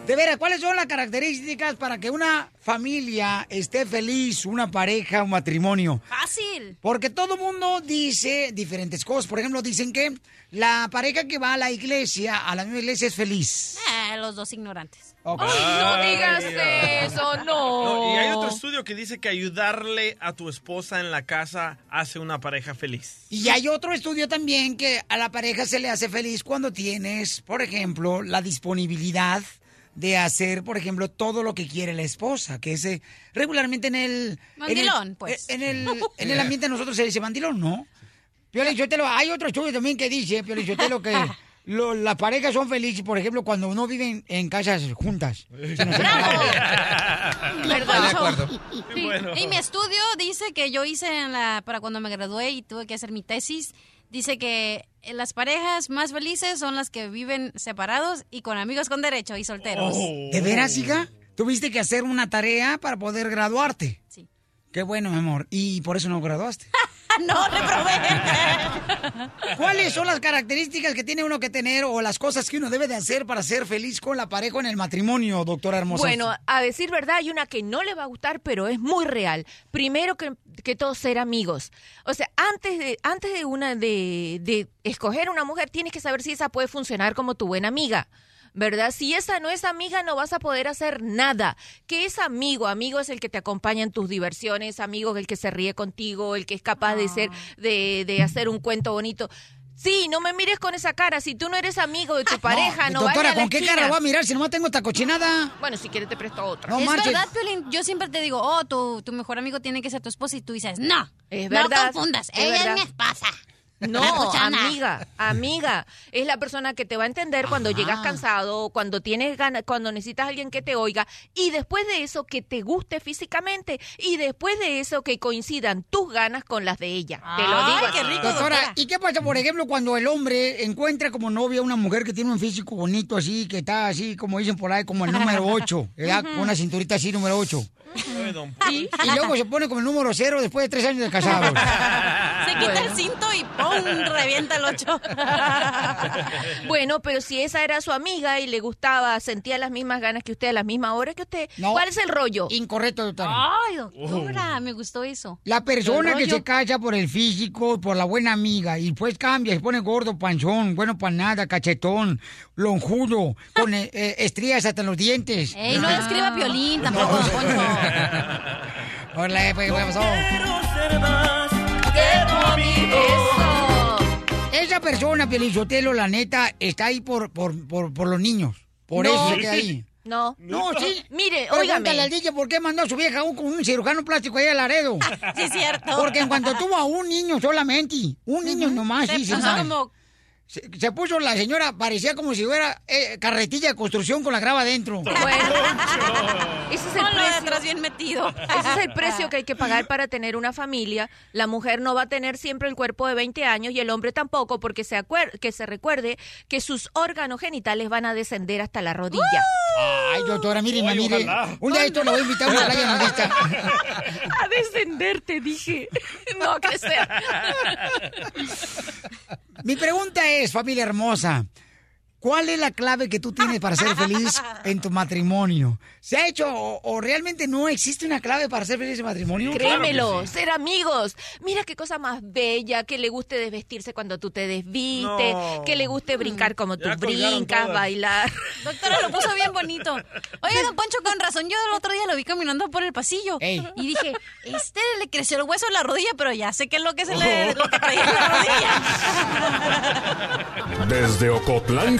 De veras, ¿cuáles son las características para que una familia esté feliz, una pareja, un matrimonio? Fácil. Porque todo mundo dice diferentes cosas. Por ejemplo, dicen que la pareja que va a la iglesia, a la misma iglesia, es feliz. Eh, los dos ignorantes. Ay, no digas Ay, eso, no. No, y hay otro estudio que dice que ayudarle a tu esposa en la casa hace una pareja feliz. Y hay otro estudio también que a la pareja se le hace feliz cuando tienes, por ejemplo, la disponibilidad de hacer, por ejemplo, todo lo que quiere la esposa, que es eh, regularmente en el... Mandilón, en el, pues. En el, en el ambiente de nosotros se dice mandilón, ¿no? Hay otro estudio también que dice, Piolín Sotelo, que lo- las parejas son felices, por ejemplo, cuando no viven en casas juntas. Bueno. Y mi estudio dice que yo hice en la, para cuando me gradué y tuve que hacer mi tesis, dice que las parejas más felices son las que viven separados y con amigos con derecho y solteros. ¿De veras, hija? ¿Tuviste que hacer una tarea para poder graduarte? Sí. Qué bueno, mi amor. Y por eso no graduaste. no, reprobé. ¿Cuáles son las características que tiene uno que tener o las cosas que uno debe de hacer para ser feliz con la pareja en el matrimonio, doctora hermosa? Bueno, a decir verdad, hay una que no le va a gustar, pero es muy real. Primero que, que todo, ser amigos. O sea, antes de, antes de una de, de escoger una mujer, tienes que saber si esa puede funcionar como tu buena amiga. ¿Verdad? Si esa no es amiga, no vas a poder hacer nada. Que es amigo? Amigo es el que te acompaña en tus diversiones, amigo es el que se ríe contigo, el que es capaz de ser, de, de hacer un cuento bonito. Sí, no me mires con esa cara. Si tú no eres amigo de tu pareja, no, doctora, vayas a la ¿con qué esquina. cara voy a mirar si nomás tengo esta cochinada? Bueno, si quieres te presto otra. No es marches. verdad, Piolín. Yo siempre te digo, oh, tu, tu mejor amigo tiene que ser tu esposa y tú dices, no. Es no verdad, confundas. es Ella verdad. es mi esposa. No, amiga, amiga. Es la persona que te va a entender cuando llegas cansado, cuando tienes ganas, cuando necesitas a alguien que te oiga. Y después de eso, que te guste físicamente. Y después de eso, que coincidan tus ganas con las de ella. te lo Ay, digo. qué así. rico, doctora. ¿Y qué pasa, por ejemplo, cuando el hombre encuentra como novia a una mujer que tiene un físico bonito así, que está así, como dicen por ahí, como el número 8, ¿verdad? Ujú. Con una cinturita así, número 8. Y, y luego se pone como el número 0 después de tres años de casados. Quita el cinto y ¡pum! revienta el ocho. Bueno, pero si esa era su amiga y le gustaba, sentía las mismas ganas que usted a las mismas horas que usted, ¿cuál es el rollo? Incorrecto, doctora. Ay, doctora, me gustó eso. La persona que se casa por el físico, por la buena amiga, y pues cambia, se pone gordo, panzón, bueno para nada, cachetón, lonjudo, con eh, eh, estrías hasta en los dientes. Ey, no escriba Piolín tampoco, Poncho. Hola, pues, ¿qué pasó? Esa persona, Pielizotelo, la neta, está ahí por, por, por, por los niños. Por No. eso se queda ahí. No. No, sí. Mire, Pregúntale óigame. al DJ por qué mandó a su vieja un, con un cirujano plástico ahí a Laredo. Sí, es cierto. Porque en cuanto tuvo a un niño solamente, un niño nomás, Se sí, puso como- Se, se puso la señora, parecía como si fuera eh, carretilla de construcción con la grava adentro. Ese es el Con lo de precio. atrás bien metido. Ese es el precio que hay que pagar para tener una familia. La mujer no va a tener siempre el cuerpo de 20 años y el hombre tampoco, porque se, acuer- que se recuerde que sus órganos genitales van a descender hasta la rodilla. Ay, doctora, mire, Ay, mire. ojalá. Un día esto lo voy a invitar a una playa nudista. A descender, te dije. No a crecer. Mi pregunta es, familia hermosa, ¿cuál es la clave que tú tienes para ser feliz en tu matrimonio? ¿Se ha hecho o, o realmente no existe una clave para ser feliz en matrimonio? Créemelo, ser amigos. Mira qué cosa más bella, que le guste desvestirse cuando tú te desvistes, No. que le guste brincar como tú Ya brincas, todas. bailar. Doctora, lo puso bien bonito. Oye, don Poncho, con razón, yo el otro día lo vi caminando por el pasillo. Y dije, este le creció el hueso en la rodilla, pero ya sé qué es lo que se le lo que traía en la rodilla. Desde Ocotlán,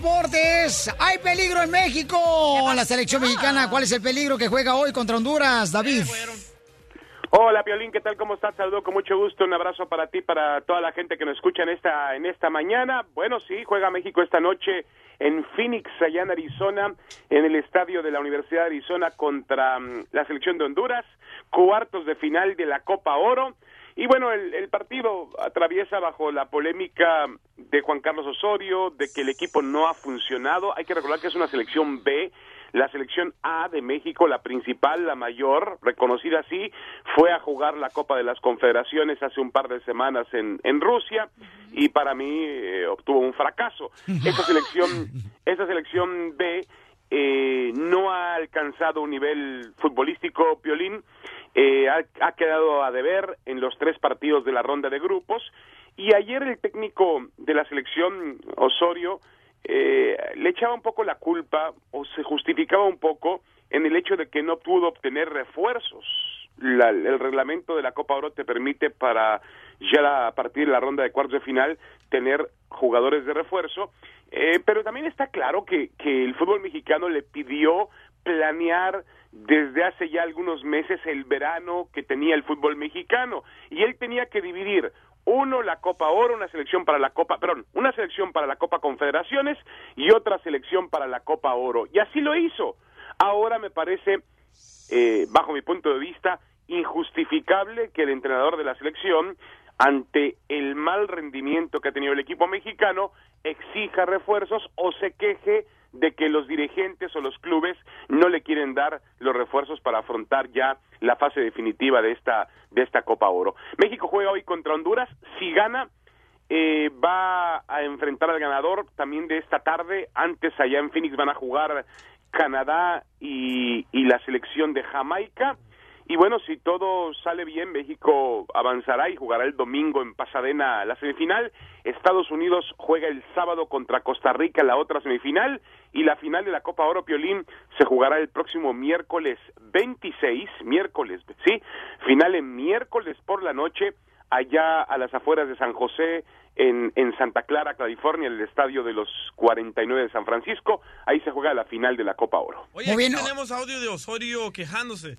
Deportes. Hay peligro en México. La selección mexicana, ¿cuál es el peligro que juega hoy contra Honduras, David? Hola, Piolín, ¿qué tal? ¿Cómo estás? Saludo con mucho gusto. Un abrazo para ti, para toda la gente que nos escucha en esta, en esta mañana. Bueno, sí, juega México esta noche en Phoenix, allá en Arizona, en el estadio de la Universidad de Arizona contra mm, la selección de Honduras, cuartos de final de la Copa Oro. Y bueno, el, el partido atraviesa bajo la polémica de Juan Carlos Osorio, de que el equipo no ha funcionado. Hay que recordar que es una selección B. La selección A de México, la principal, la mayor, reconocida así, fue a jugar la Copa de las Confederaciones hace un par de semanas en, en Rusia y para mí eh, obtuvo un fracaso. Esa selección, esa selección B eh, no ha alcanzado un nivel futbolístico, Piolín, eh, ha, ha quedado a deber en los tres partidos de la ronda de grupos y ayer el técnico de la selección, Osorio, eh, le echaba un poco la culpa o se justificaba un poco en el hecho de que no pudo obtener refuerzos. La- el reglamento de la Copa Oro te permite para ya a partir de la ronda de cuartos de final tener jugadores de refuerzo, eh, pero también está claro que, que el fútbol mexicano le pidió planear desde hace ya algunos meses el verano que tenía el fútbol mexicano y él tenía que dividir uno la Copa Oro, una selección para la Copa, perdón, una selección para la Copa Confederaciones y otra selección para la Copa Oro. Y así lo hizo. Ahora me parece, eh, bajo mi punto de vista, injustificable que el entrenador de la selección, ante el mal rendimiento que ha tenido el equipo mexicano, exija refuerzos o se queje de que los dirigentes o los clubes no le quieren dar los refuerzos para afrontar ya la fase definitiva de esta de esta Copa Oro. México juega hoy contra Honduras, si gana eh, va a enfrentar al ganador también de esta tarde. Antes allá en Phoenix van a jugar Canadá y, y la selección de Jamaica. Y bueno, si todo sale bien, México avanzará y jugará el domingo en Pasadena la semifinal. Estados Unidos juega el sábado contra Costa Rica la otra semifinal. Y la final de la Copa Oro Piolín se jugará el próximo miércoles 26, miércoles, sí, final en miércoles por la noche allá a las afueras de San José, en, en Santa Clara, California, en el estadio de los 49 de San Francisco. Ahí se juega la final de la Copa Oro. Oye, aquí tenemos audio de Osorio quejándose.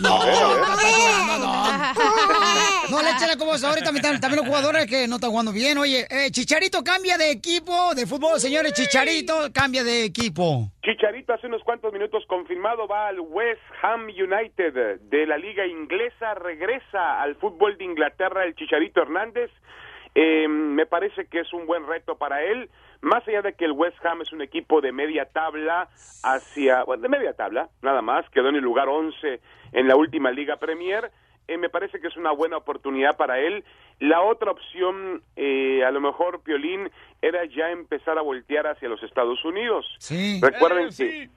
No, está llorando, no. No le echen la cosa ahorita también, también los jugadores que no están jugando bien. Oye, eh, Chicharito cambia de equipo de fútbol, señores. Chicharito cambia de equipo. Chicharito hace unos cuantos minutos confirmado va al West Ham United de la liga inglesa, regresa al fútbol de Inglaterra el Chicharito Hernández. Eh, me parece que es un buen reto para él, más allá de que el West Ham es un equipo de media tabla hacia, bueno, de media tabla, nada más, quedó en el lugar 11 en la última Liga Premier. Eh, me parece que es una buena oportunidad para él. La otra opción, eh, a lo mejor, Piolín, era ya empezar a voltear hacia los Estados Unidos. Sí. Recuerden que...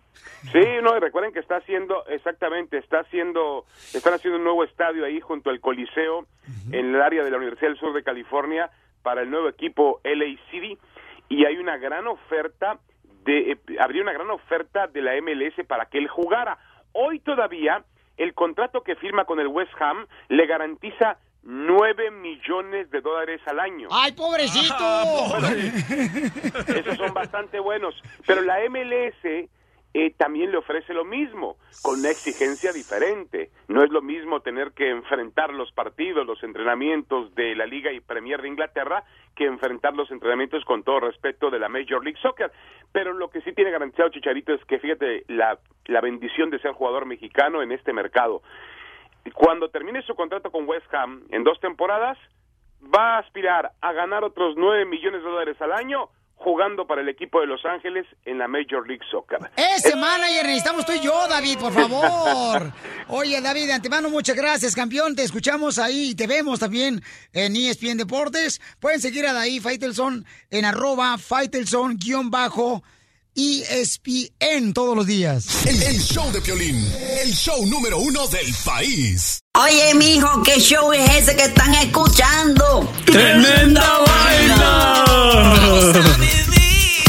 Sí, no, recuerden que está haciendo, exactamente, está haciendo, están haciendo un nuevo estadio ahí junto al Coliseo, en el área de la Universidad del Sur de California, para el nuevo equipo LA City, y hay una gran oferta de, eh, habría una gran oferta de la MLS para que él jugara. Hoy todavía, el contrato que firma con el West Ham le garantiza 9 millones de dólares al año. ¡Ay, pobrecito! Ah, Esos son bastante buenos. Pero la MLS eh, también le ofrece lo mismo, con una exigencia diferente. No es lo mismo tener que enfrentar los partidos, los entrenamientos de la Liga y Premier de Inglaterra que enfrentar los entrenamientos con todo respeto de la Major League Soccer. Pero lo que sí tiene garantizado Chicharito es que, fíjate, la, la bendición de ser jugador mexicano en este mercado. Cuando termine su contrato con West Ham en dos temporadas, va a aspirar a ganar otros 9 millones de dólares al año jugando para el equipo de Los Ángeles en la Major League Soccer. Ese manager necesitamos tú y yo, David, por favor. Oye, David, de antemano, muchas gracias, campeón. Te escuchamos ahí y te vemos también en ESPN Deportes. Pueden seguir a David Faitelson en arroba Faitelson guion bajo ESPN todos los días. El, el show de Piolín, el show número uno del país. Oye, mijo, ¿qué show es ese que están escuchando? ¡Tremenda vaina!